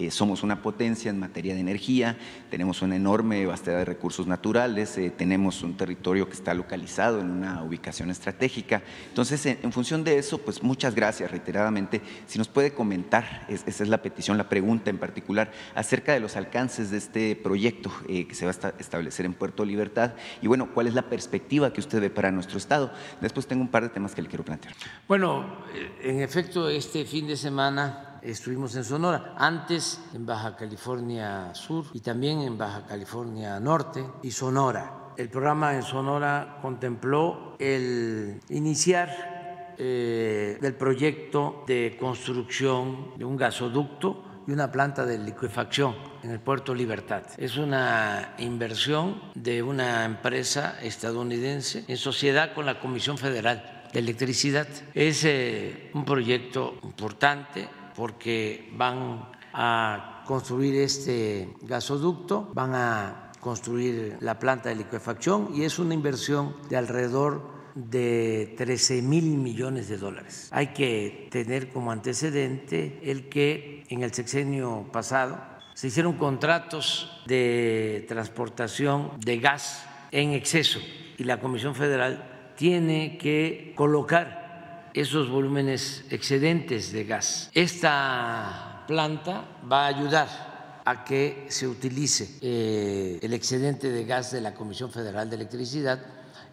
somos una potencia en materia de energía, tenemos una enorme vastedad de recursos naturales, tenemos un territorio que está localizado en una ubicación estratégica. Entonces, en, en función de eso, pues muchas gracias reiteradamente. Si nos puede comentar, esa es la petición, la pregunta en particular, acerca de los alcances de este proyecto eh, que se va a establecer en Puerto Libertad y bueno, cuál es la perspectiva que usted ve para nuestro Estado. Después tengo un par de temas que le quiero plantear. Bueno, eh, en efecto, este fin de semana estuvimos en Sonora, antes en Baja California Sur y también en Baja California Norte y Sonora. El programa en Sonora contempló el iniciar eh, del proyecto de construcción de un gasoducto y una planta de liquefacción en el puerto Libertad. Es una inversión de una empresa estadounidense en sociedad con la Comisión Federal de Electricidad. Es eh, un proyecto importante porque van a construir este gasoducto, van a construir la planta de liquefacción y es una inversión de alrededor de 13 mil millones de dólares. Hay que tener como antecedente el que en el sexenio pasado se hicieron contratos de transportación de gas en exceso y la Comisión Federal tiene que colocar esos volúmenes excedentes de gas. Esta planta va a ayudar a que se utilice eh, el excedente de gas de la Comisión Federal de Electricidad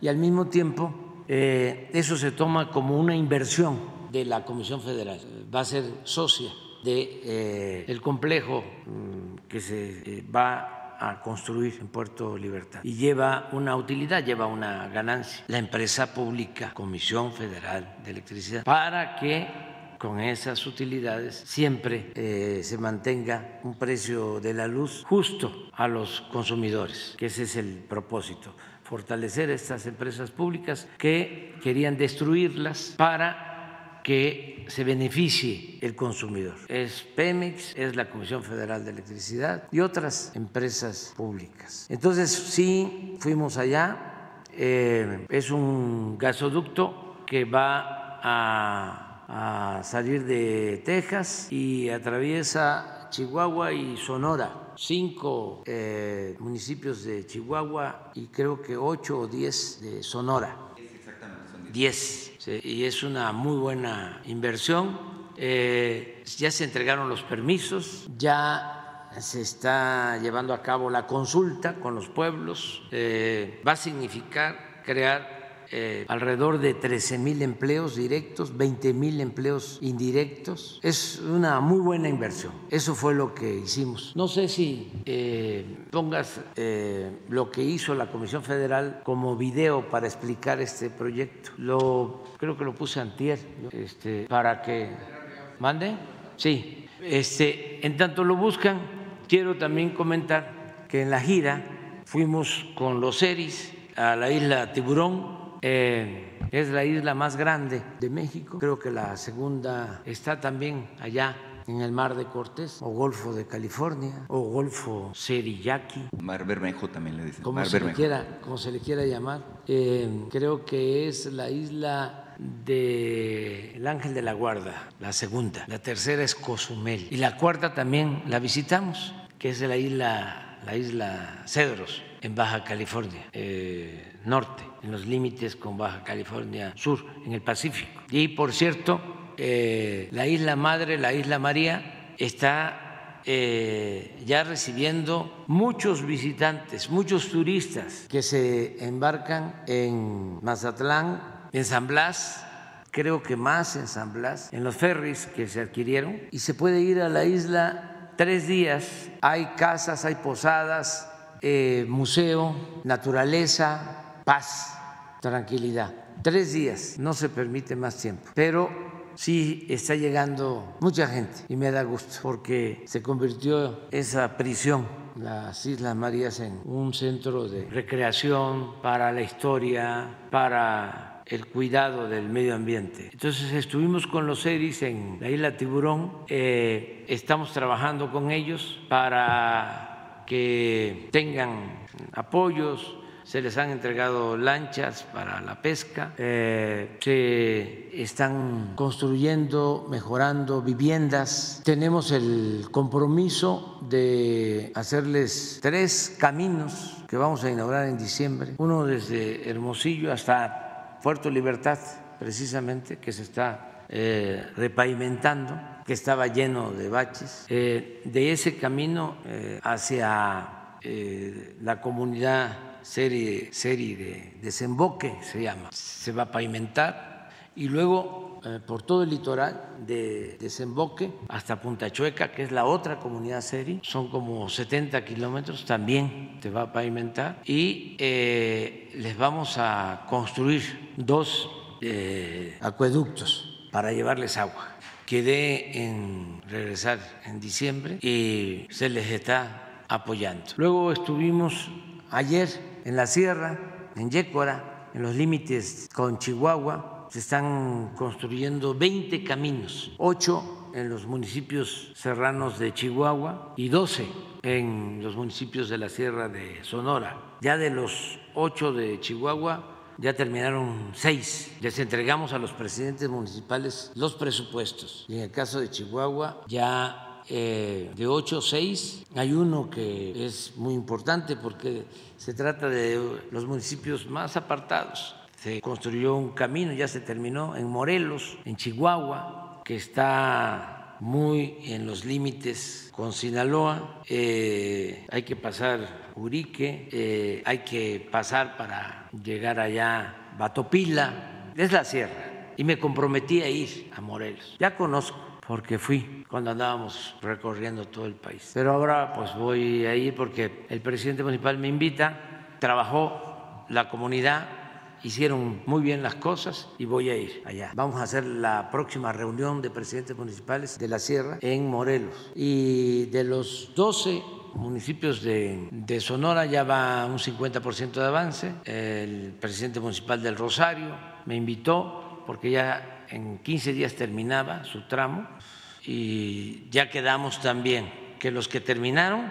y al mismo tiempo eh, eso se toma como una inversión de la Comisión Federal. Va a ser socia del de, eh, complejo mm, que se eh, va a construir en Puerto Libertad y lleva una utilidad, lleva una ganancia. La empresa pública, Comisión Federal de Electricidad, para que con esas utilidades siempre se mantenga un precio de la luz justo a los consumidores, que ese es el propósito fortalecer estas empresas públicas que querían destruirlas para que se beneficie el consumidor. Es Pemex, es la Comisión Federal de Electricidad y otras empresas públicas. Entonces sí fuimos allá, eh, es un gasoducto que va a, a salir de Texas y atraviesa Chihuahua y Sonora cinco eh, municipios de Chihuahua y creo que ocho o diez de Sonora. Diez. Y es una muy buena inversión. Eh, ya se entregaron los permisos, ya se está llevando a cabo la consulta con los pueblos. Eh, va a significar crear eh, alrededor de 13 mil empleos directos, 20 mil empleos indirectos. Es una muy buena inversión. Eso fue lo que hicimos. No sé si eh, pongas eh, lo que hizo la Comisión Federal como video para explicar este proyecto. Lo creo que lo puse antier, este, para que mande. Sí. Este, en tanto lo buscan, quiero también comentar que en la gira fuimos con los ERIS a la isla Tiburón eh, es la isla más grande de México. Creo que la segunda está también allá en el Mar de Cortés, o Golfo de California, o Golfo Seriyaki. Mar Bermejo también le dicen. Como, se, le quiera, como se le quiera llamar. Eh, creo que es la isla del Ángel de la Guarda, la segunda. La tercera es Cozumel. Y la cuarta también la visitamos, que es la isla, la isla Cedros, en Baja California. Eh, norte, en los límites con Baja California Sur, en el Pacífico. Y por cierto, eh, la isla Madre, la isla María, está eh, ya recibiendo muchos visitantes, muchos turistas que se embarcan en Mazatlán, en San Blas, creo que más en San Blas, en los ferries que se adquirieron, y se puede ir a la isla tres días. Hay casas, hay posadas, eh, museo, naturaleza, paz, tranquilidad. Tres días, no se permite más tiempo, pero sí está llegando mucha gente y me da gusto porque se convirtió esa prisión, las Islas Marías, en un centro de recreación para la historia, para el cuidado del medio ambiente. Entonces estuvimos con los ERIs en la isla Tiburón, eh, estamos trabajando con ellos para que tengan apoyos, se les han entregado lanchas para la pesca, eh, se están construyendo, mejorando viviendas. Tenemos el compromiso de hacerles tres caminos que vamos a inaugurar en diciembre, uno desde Hermosillo hasta Puerto Libertad, precisamente, que se está eh, repavimentando, que estaba lleno de baches. Eh, de ese camino hacia la comunidad serie, serie de desemboque, se llama. Se va a pavimentar y luego eh, por todo el litoral de desemboque hasta Punta Chueca, que es la otra comunidad serie, son como 70 kilómetros, también se va a pavimentar y eh, les vamos a construir dos eh, acueductos para llevarles agua. Quedé en regresar en diciembre y se les está apoyando. Luego estuvimos ayer en la sierra, en Yécora, en los límites con Chihuahua, se están construyendo 20 caminos, 8 en los municipios serranos de Chihuahua y 12 en los municipios de la Sierra de Sonora. Ya de los 8 de Chihuahua ya terminaron 6. Les entregamos a los presidentes municipales los presupuestos. Y en el caso de Chihuahua ya eh, de 8 o 6. Hay uno que es muy importante porque se trata de los municipios más apartados. Se construyó un camino, ya se terminó, en Morelos, en Chihuahua, que está muy en los límites con Sinaloa. Eh, hay que pasar Urique, eh, hay que pasar para llegar allá Batopila. Es la sierra. Y me comprometí a ir a Morelos. Ya conozco porque fui cuando andábamos recorriendo todo el país. Pero ahora pues voy a ir porque el presidente municipal me invita, trabajó la comunidad, hicieron muy bien las cosas y voy a ir allá. Vamos a hacer la próxima reunión de presidentes municipales de la Sierra en Morelos. Y de los 12 municipios de, de, Sonora ya va un 50% de avance. El presidente municipal del Rosario me invitó porque ya en 15 días terminaba su tramo y ya quedamos también que los que terminaron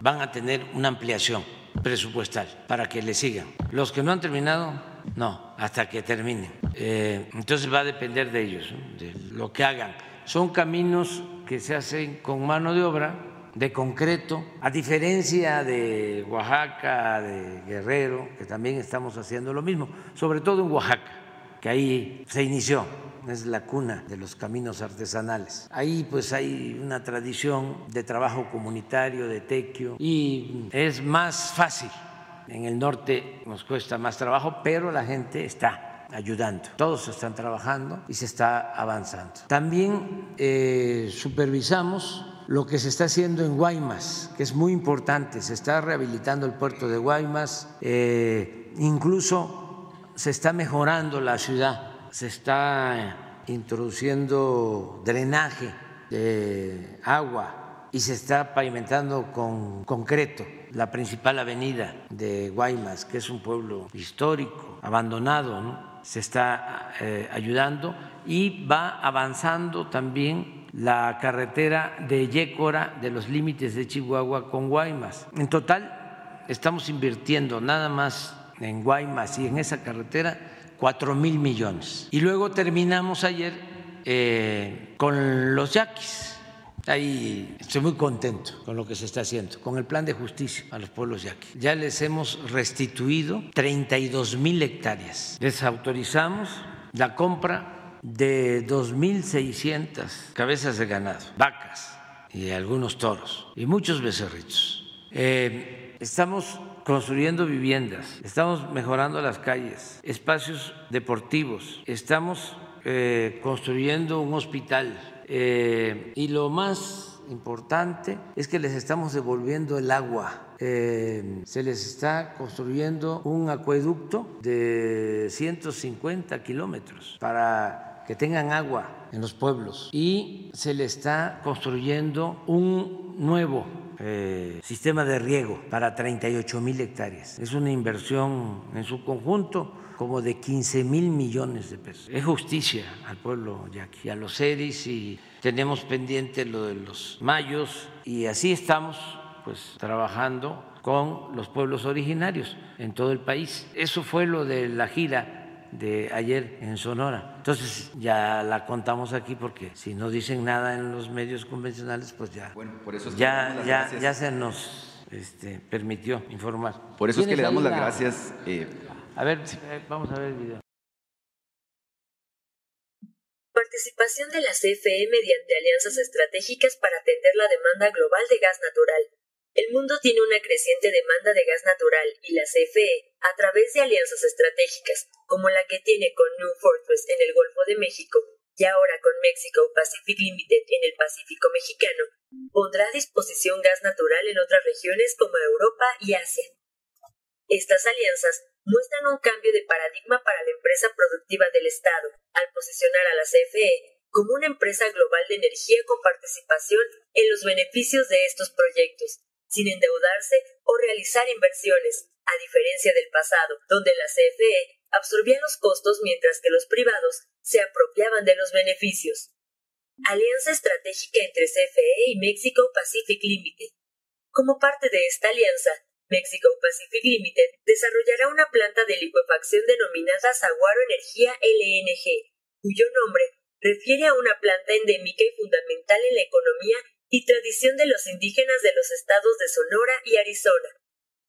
van a tener una ampliación presupuestal para que le sigan. Los que no han terminado, no, hasta que terminen. Eh, entonces va a depender de ellos, de lo que hagan. Son caminos que se hacen con mano de obra, de concreto, a diferencia de Oaxaca, de Guerrero, que también estamos haciendo lo mismo, sobre todo en Oaxaca, que ahí se inició es la cuna de los caminos artesanales. Ahí pues hay una tradición de trabajo comunitario, de tequio, y es más fácil. En el norte nos cuesta más trabajo, pero la gente está ayudando. Todos están trabajando y se está avanzando. También eh, supervisamos lo que se está haciendo en Guaymas, que es muy importante. Se está rehabilitando el puerto de Guaymas, eh, incluso se está mejorando la ciudad se está introduciendo drenaje de agua y se está pavimentando con concreto la principal avenida de Guaymas, que es un pueblo histórico, abandonado, se está eh, ayudando y va avanzando también la carretera de Yécora de los límites de Chihuahua con Guaymas. En total estamos invirtiendo nada más en Guaymas y en esa carretera 4 mil millones. Y luego terminamos ayer eh, con los yaquis. Ahí estoy muy contento con lo que se está haciendo, con el plan de justicia a los pueblos yaquis. Ya les hemos restituido 32 mil hectáreas. Les autorizamos la compra de 2.600 cabezas de ganado, vacas y algunos toros y muchos becerritos. Eh, estamos construyendo viviendas, estamos mejorando las calles, espacios deportivos, estamos eh, construyendo un hospital eh, y lo más importante es que les estamos devolviendo el agua. Eh, se les está construyendo un acueducto de 150 kilómetros para que tengan agua en los pueblos y se le está construyendo un nuevo eh, sistema de riego para 38 mil hectáreas. Es una inversión en su conjunto como de 15 mil millones de pesos. Es justicia al pueblo yaqui, a los seris y tenemos pendiente lo de los mayos y así estamos pues trabajando con los pueblos originarios en todo el país. Eso fue lo de la gira de ayer en Sonora. Entonces ya la contamos aquí porque si no dicen nada en los medios convencionales, pues ya, ya, ya, ya se nos este, permitió informar. Por eso es que le damos las gracias. Eh, a ver, eh, vamos a ver el video. Participación de la CFE mediante alianzas estratégicas para atender la demanda global de gas natural. El mundo tiene una creciente demanda de gas natural y la CFE, a través de alianzas estratégicas, como la que tiene con New Fortress en el Golfo de México y ahora con Mexico Pacific Limited en el Pacífico mexicano, pondrá a disposición gas natural en otras regiones como Europa y Asia. Estas alianzas muestran un cambio de paradigma para la empresa productiva del Estado, al posicionar a la CFE como una empresa global de energía con participación en los beneficios de estos proyectos, sin endeudarse o realizar inversiones, a diferencia del pasado, donde la CFE absorbía los costos mientras que los privados se apropiaban de los beneficios. Alianza estratégica entre CFE y Mexico Pacific Limited. Como parte de esta alianza, Mexico Pacific Limited desarrollará una planta de liquefacción denominada Saguaro Energía LNG, cuyo nombre refiere a una planta endémica y fundamental en la economía y tradición de los indígenas de los estados de Sonora y Arizona.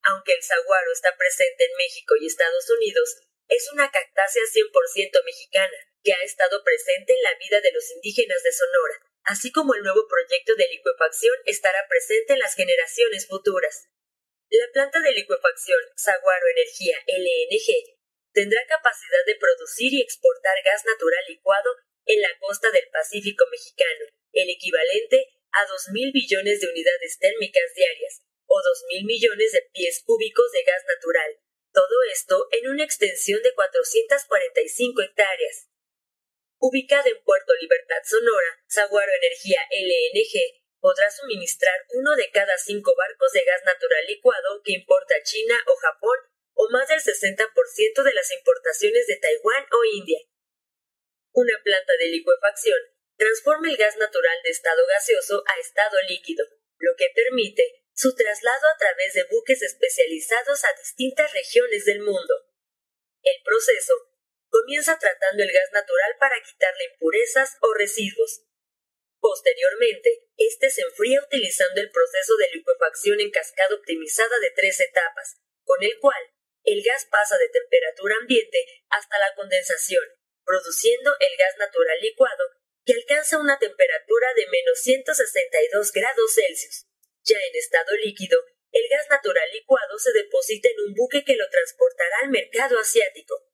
Aunque el saguaro está presente en México y Estados Unidos, es una cactácea 100% mexicana, que ha estado presente en la vida de los indígenas de Sonora, así como el nuevo proyecto de liquefacción estará presente en las generaciones futuras. La planta de liquefacción Saguaro Energía LNG tendrá capacidad de producir y exportar gas natural licuado en la costa del Pacífico mexicano, el equivalente a 2.000 billones de unidades térmicas diarias o 2.000 millones de pies cúbicos de gas natural. Todo esto en una extensión de 445 hectáreas. Ubicada en Puerto Libertad, Sonora, Saguaro Energía LNG podrá suministrar uno de cada cinco barcos de gas natural licuado que importa China o Japón o más del 60% de las importaciones de Taiwán o India. Una planta de licuefacción transforma el gas natural de estado gaseoso a estado líquido, lo que permite su traslado a través de buques especializados a distintas regiones del mundo. El proceso comienza tratando el gas natural para quitarle impurezas o residuos. Posteriormente, este se enfría utilizando el proceso de licuefacción en cascada optimizada de tres etapas, con el cual el gas pasa de temperatura ambiente hasta la condensación, produciendo el gas natural licuado que alcanza una temperatura de menos 162 grados Celsius. Ya en estado líquido, el gas natural licuado se deposita en un buque que lo transportará al mercado asiático.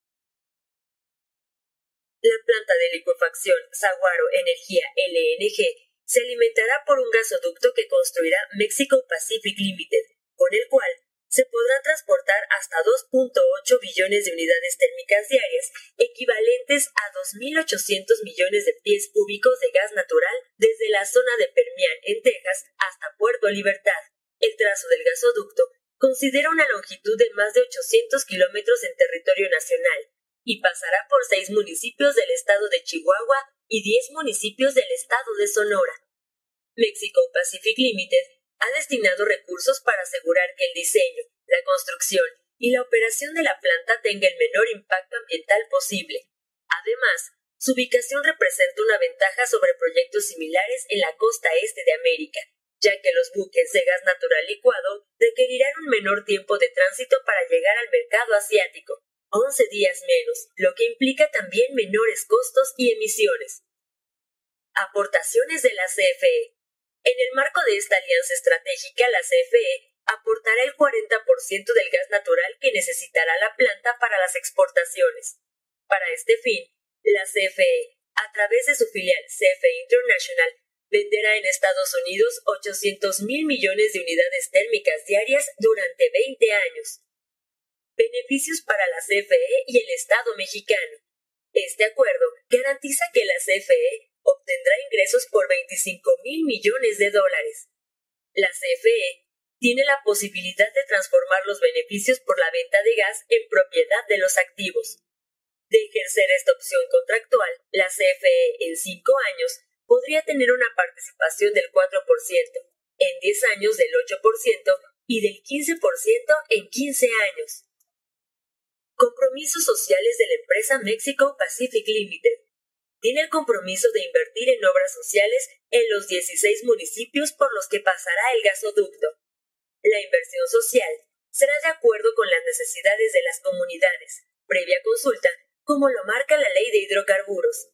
La planta de licuefacción Saguaro Energía LNG se alimentará por un gasoducto que construirá Mexico Pacific Limited, con el cual se podrán transportar hasta 2.8 billones de unidades térmicas diarias, equivalentes a 2.800 millones de pies cúbicos de gas natural desde la zona de Permian, en Texas, hasta Puerto Libertad. El trazo del gasoducto considera una longitud de más de 800 kilómetros en territorio nacional y pasará por seis municipios del estado de Chihuahua y 10 municipios del estado de Sonora. Mexico Pacific Limited ha destinado recursos para asegurar que el diseño, la construcción y la operación de la planta tenga el menor impacto ambiental posible. Además, su ubicación representa una ventaja sobre proyectos similares en la costa este de América, ya que los buques de gas natural licuado requerirán un menor tiempo de tránsito para llegar al mercado asiático, 11 días menos, lo que implica también menores costos y emisiones. Aportaciones de la CFE. En el marco de esta alianza estratégica, la CFE aportará el 40% del gas natural que necesitará la planta para las exportaciones. Para este fin, la CFE, a través de su filial CFE International, venderá en Estados Unidos 800 mil millones de unidades térmicas diarias durante 20 años. Beneficios para la CFE y el Estado mexicano. Este acuerdo garantiza que la CFE obtendrá ingresos por 25 mil millones de dólares. La CFE tiene la posibilidad de transformar los beneficios por la venta de gas en propiedad de los activos. De ejercer esta opción contractual, la CFE en cinco años podría tener una participación del 4%, en 10 años del 8% y del 15% en 15 años. Compromisos sociales de la empresa Mexico Pacific Limited. Tiene el compromiso de invertir en obras sociales en los 16 municipios por los que pasará el gasoducto. La inversión social será de acuerdo con las necesidades de las comunidades, previa consulta, como lo marca la ley de hidrocarburos.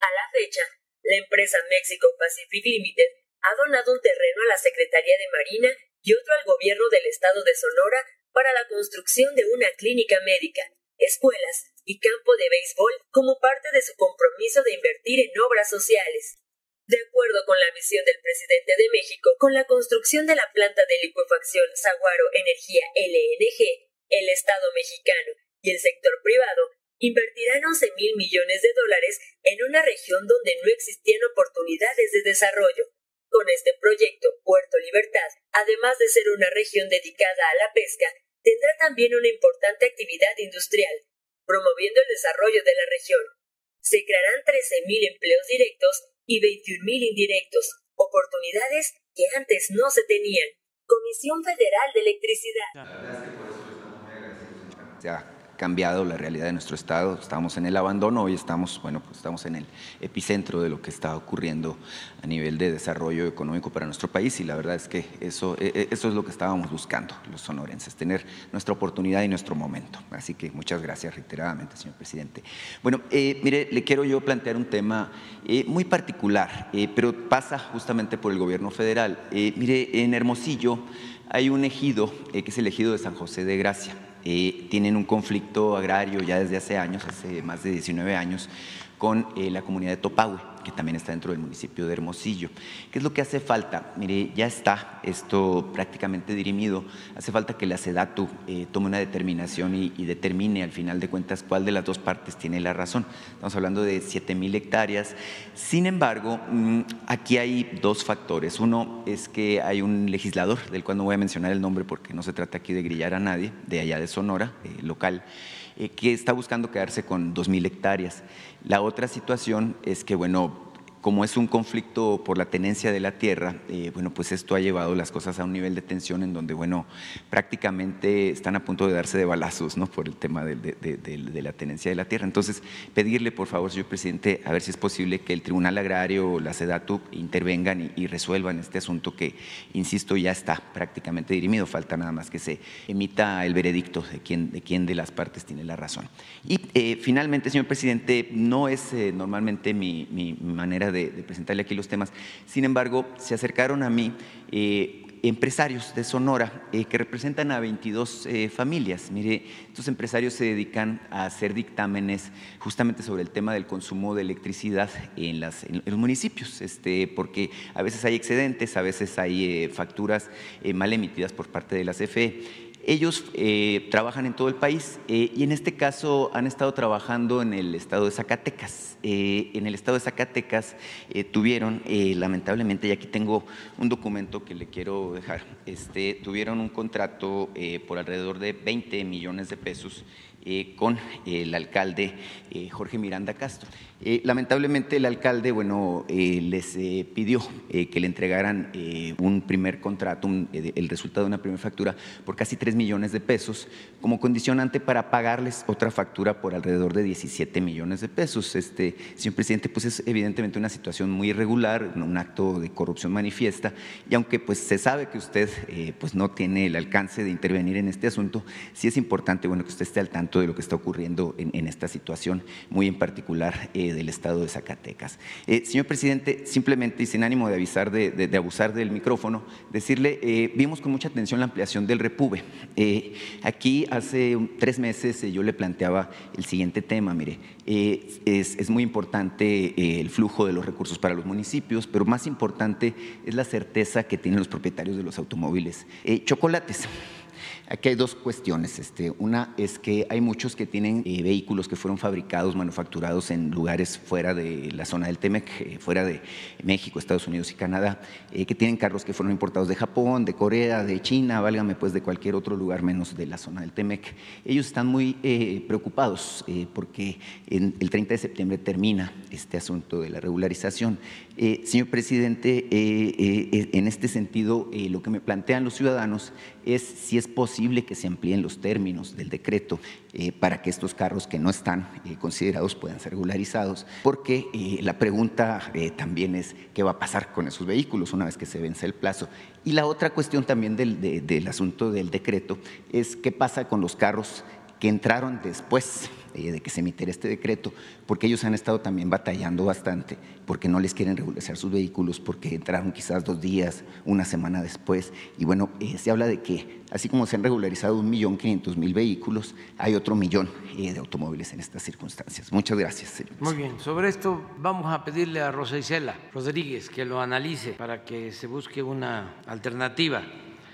A la fecha, la empresa Mexico Pacific Limited ha donado un terreno a la Secretaría de Marina y otro al gobierno del estado de Sonora para la construcción de una clínica médica, escuelas y campo de béisbol como parte de su compromiso de invertir en obras sociales. De acuerdo con la visión del presidente de México, con la construcción de la planta de licuefacción Saguaro Energía LNG, el Estado mexicano y el sector privado invertirán 11 mil millones de dólares en una región donde no existían oportunidades de desarrollo. Con este proyecto, Puerto Libertad, además de ser una región dedicada a la pesca, tendrá también una importante actividad industrial, promoviendo el desarrollo de la región. Se crearán 13.000 empleos directos y 21.000 indirectos, oportunidades que antes no se tenían. Comisión Federal de Electricidad cambiado la realidad de nuestro estado. Estamos en el abandono, hoy estamos, bueno, pues estamos en el epicentro de lo que está ocurriendo a nivel de desarrollo económico para nuestro país y la verdad es que eso, e, e, eso es lo que estábamos buscando los sonorenses, tener nuestra oportunidad y nuestro momento. Así que muchas gracias reiteradamente, señor presidente. Bueno, eh, mire, le quiero yo plantear un tema eh, muy particular, eh, pero pasa justamente por el gobierno federal. mire, en Hermosillo hay un ejido que es el ejido de San José de Gracia eh, tienen un conflicto agrario ya desde hace años, hace más de 19 años, con eh, la comunidad de Topahue que también está dentro del municipio de Hermosillo. ¿Qué es lo que hace falta? Mire, ya está esto prácticamente dirimido. Hace falta que la SEDATU eh, tome una determinación y, determine al final de cuentas cuál de las dos partes tiene la razón. Estamos hablando de 7 mil hectáreas. Sin embargo, mm, aquí hay dos factores. Uno es que hay un legislador, del cual no voy a mencionar el nombre porque no se trata aquí de grillar a nadie, de allá de Sonora, eh, local, eh, que está buscando quedarse con 2 mil hectáreas. La otra situación es que, bueno, como es un conflicto por la tenencia de la tierra, eh, bueno, pues esto ha llevado las cosas a un nivel de tensión en donde, bueno, prácticamente están a punto de darse de balazos, ¿no? Por el tema de, la tenencia de la tierra. Entonces, pedirle, por favor, señor presidente, a ver si es posible que el Tribunal Agrario o la SEDATU intervengan y, resuelvan este asunto que, insisto, ya está prácticamente dirimido. Falta nada más que se emita el veredicto de quién de, quién de las partes tiene la razón. Y eh, finalmente, señor presidente, no es eh, normalmente mi, mi manera de, presentarle aquí los temas. Sin embargo, se acercaron a mí eh, empresarios de Sonora eh, que representan a 22 eh, familias. Mire, estos empresarios se dedican a hacer dictámenes justamente sobre el tema del consumo de electricidad en los municipios, este, porque a veces hay excedentes, a veces hay facturas mal emitidas por parte de la CFE ellos eh, trabajan en todo el país eh, y en este caso han estado trabajando en el estado de Zacatecas. Eh, en el estado de Zacatecas tuvieron, lamentablemente, y aquí tengo un documento que le quiero dejar, este, tuvieron un contrato por alrededor de 20 millones de pesos con el alcalde Jorge Miranda Castro. Eh, lamentablemente el alcalde, bueno, eh, les eh, pidió que le entregaran un primer contrato, el resultado de una primera factura por casi 3 millones de pesos como condicionante para pagarles otra factura por alrededor de 17 millones de pesos. Este, señor presidente, pues es evidentemente una situación muy irregular, un acto de corrupción manifiesta y aunque pues se sabe que usted pues no tiene el alcance de intervenir en este asunto, sí es importante, bueno, que usted esté al tanto de lo que está ocurriendo en, esta situación muy en particular del estado de Zacatecas. Eh, señor presidente, simplemente y sin ánimo de avisar de, abusar del micrófono, decirle, eh, vimos con mucha atención la ampliación del repube. Eh, aquí hace tres meses yo le planteaba el siguiente tema, mire, es, es, muy importante el flujo de los recursos para los municipios, pero más importante es la certeza que tienen los propietarios de los automóviles. chocolates. Aquí hay dos cuestiones. Este, una es que hay muchos que tienen eh, vehículos que fueron fabricados, manufacturados en lugares fuera de la zona del TEMEC, eh, fuera de México, Estados Unidos y Canadá, eh, que tienen carros que fueron importados de Japón, de Corea, de China, válgame pues de cualquier otro lugar menos de la zona del TEMEC. Ellos están muy preocupados porque en, el 30 de septiembre termina este asunto de la regularización. Señor presidente, en este sentido, lo que me plantean los ciudadanos es si es posible que se amplíen los términos del decreto eh, para que estos carros que no están eh, considerados puedan ser regularizados, porque eh, la pregunta también es qué va a pasar con esos vehículos una vez que se vence el plazo. Y la otra cuestión también del, asunto del decreto es qué pasa con los carros que entraron después eh, de que se emitiera este decreto, porque ellos han estado también batallando bastante, porque no les quieren regularizar sus vehículos, porque entraron quizás dos días, una semana después. Y bueno, eh, se habla de que así como se han regularizado un millón quinientos mil vehículos, hay otro millón eh, de automóviles en estas circunstancias. Muchas gracias. Señor. Muy bien, sobre esto vamos a pedirle a Rosa Isela Rodríguez que lo analice para que se busque una alternativa.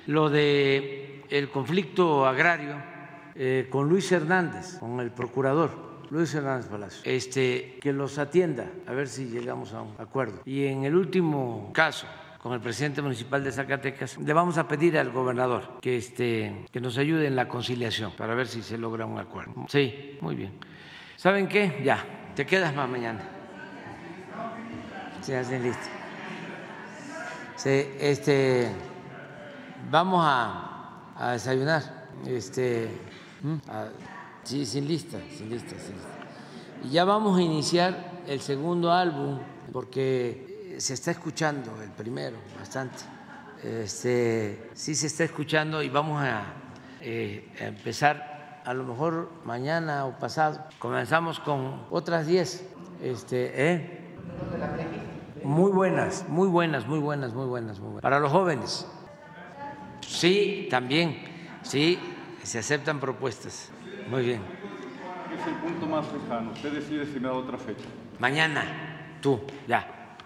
Lo de el conflicto agrario eh, con Luis Hernández, con el procurador. Luis Hernández Palacio, este, que los atienda, a ver si llegamos a un acuerdo. Y en el último caso, con el presidente municipal de Zacatecas, le vamos a pedir al gobernador que, este, que nos ayude en la conciliación para ver si se logra un acuerdo. Sí, muy bien. ¿Saben qué? Ya, te quedas más mañana. Sí, hacen listo. Sí, este, vamos a, a desayunar. Este, Ah, sí, sin lista, sin lista, Y ya vamos a iniciar el segundo álbum porque se está escuchando el primero bastante. Este, sí se está escuchando y vamos a, eh, empezar a lo mejor mañana o pasado. Comenzamos con otras 10. Este, ¿eh? Muy buenas, muy buenas, muy buenas, muy buenas, muy buenas. Para los jóvenes. Sí, también. Sí, se aceptan propuestas. Muy bien. Es el punto más lejano. Usted decide si me da otra fecha. Mañana, tú, ya.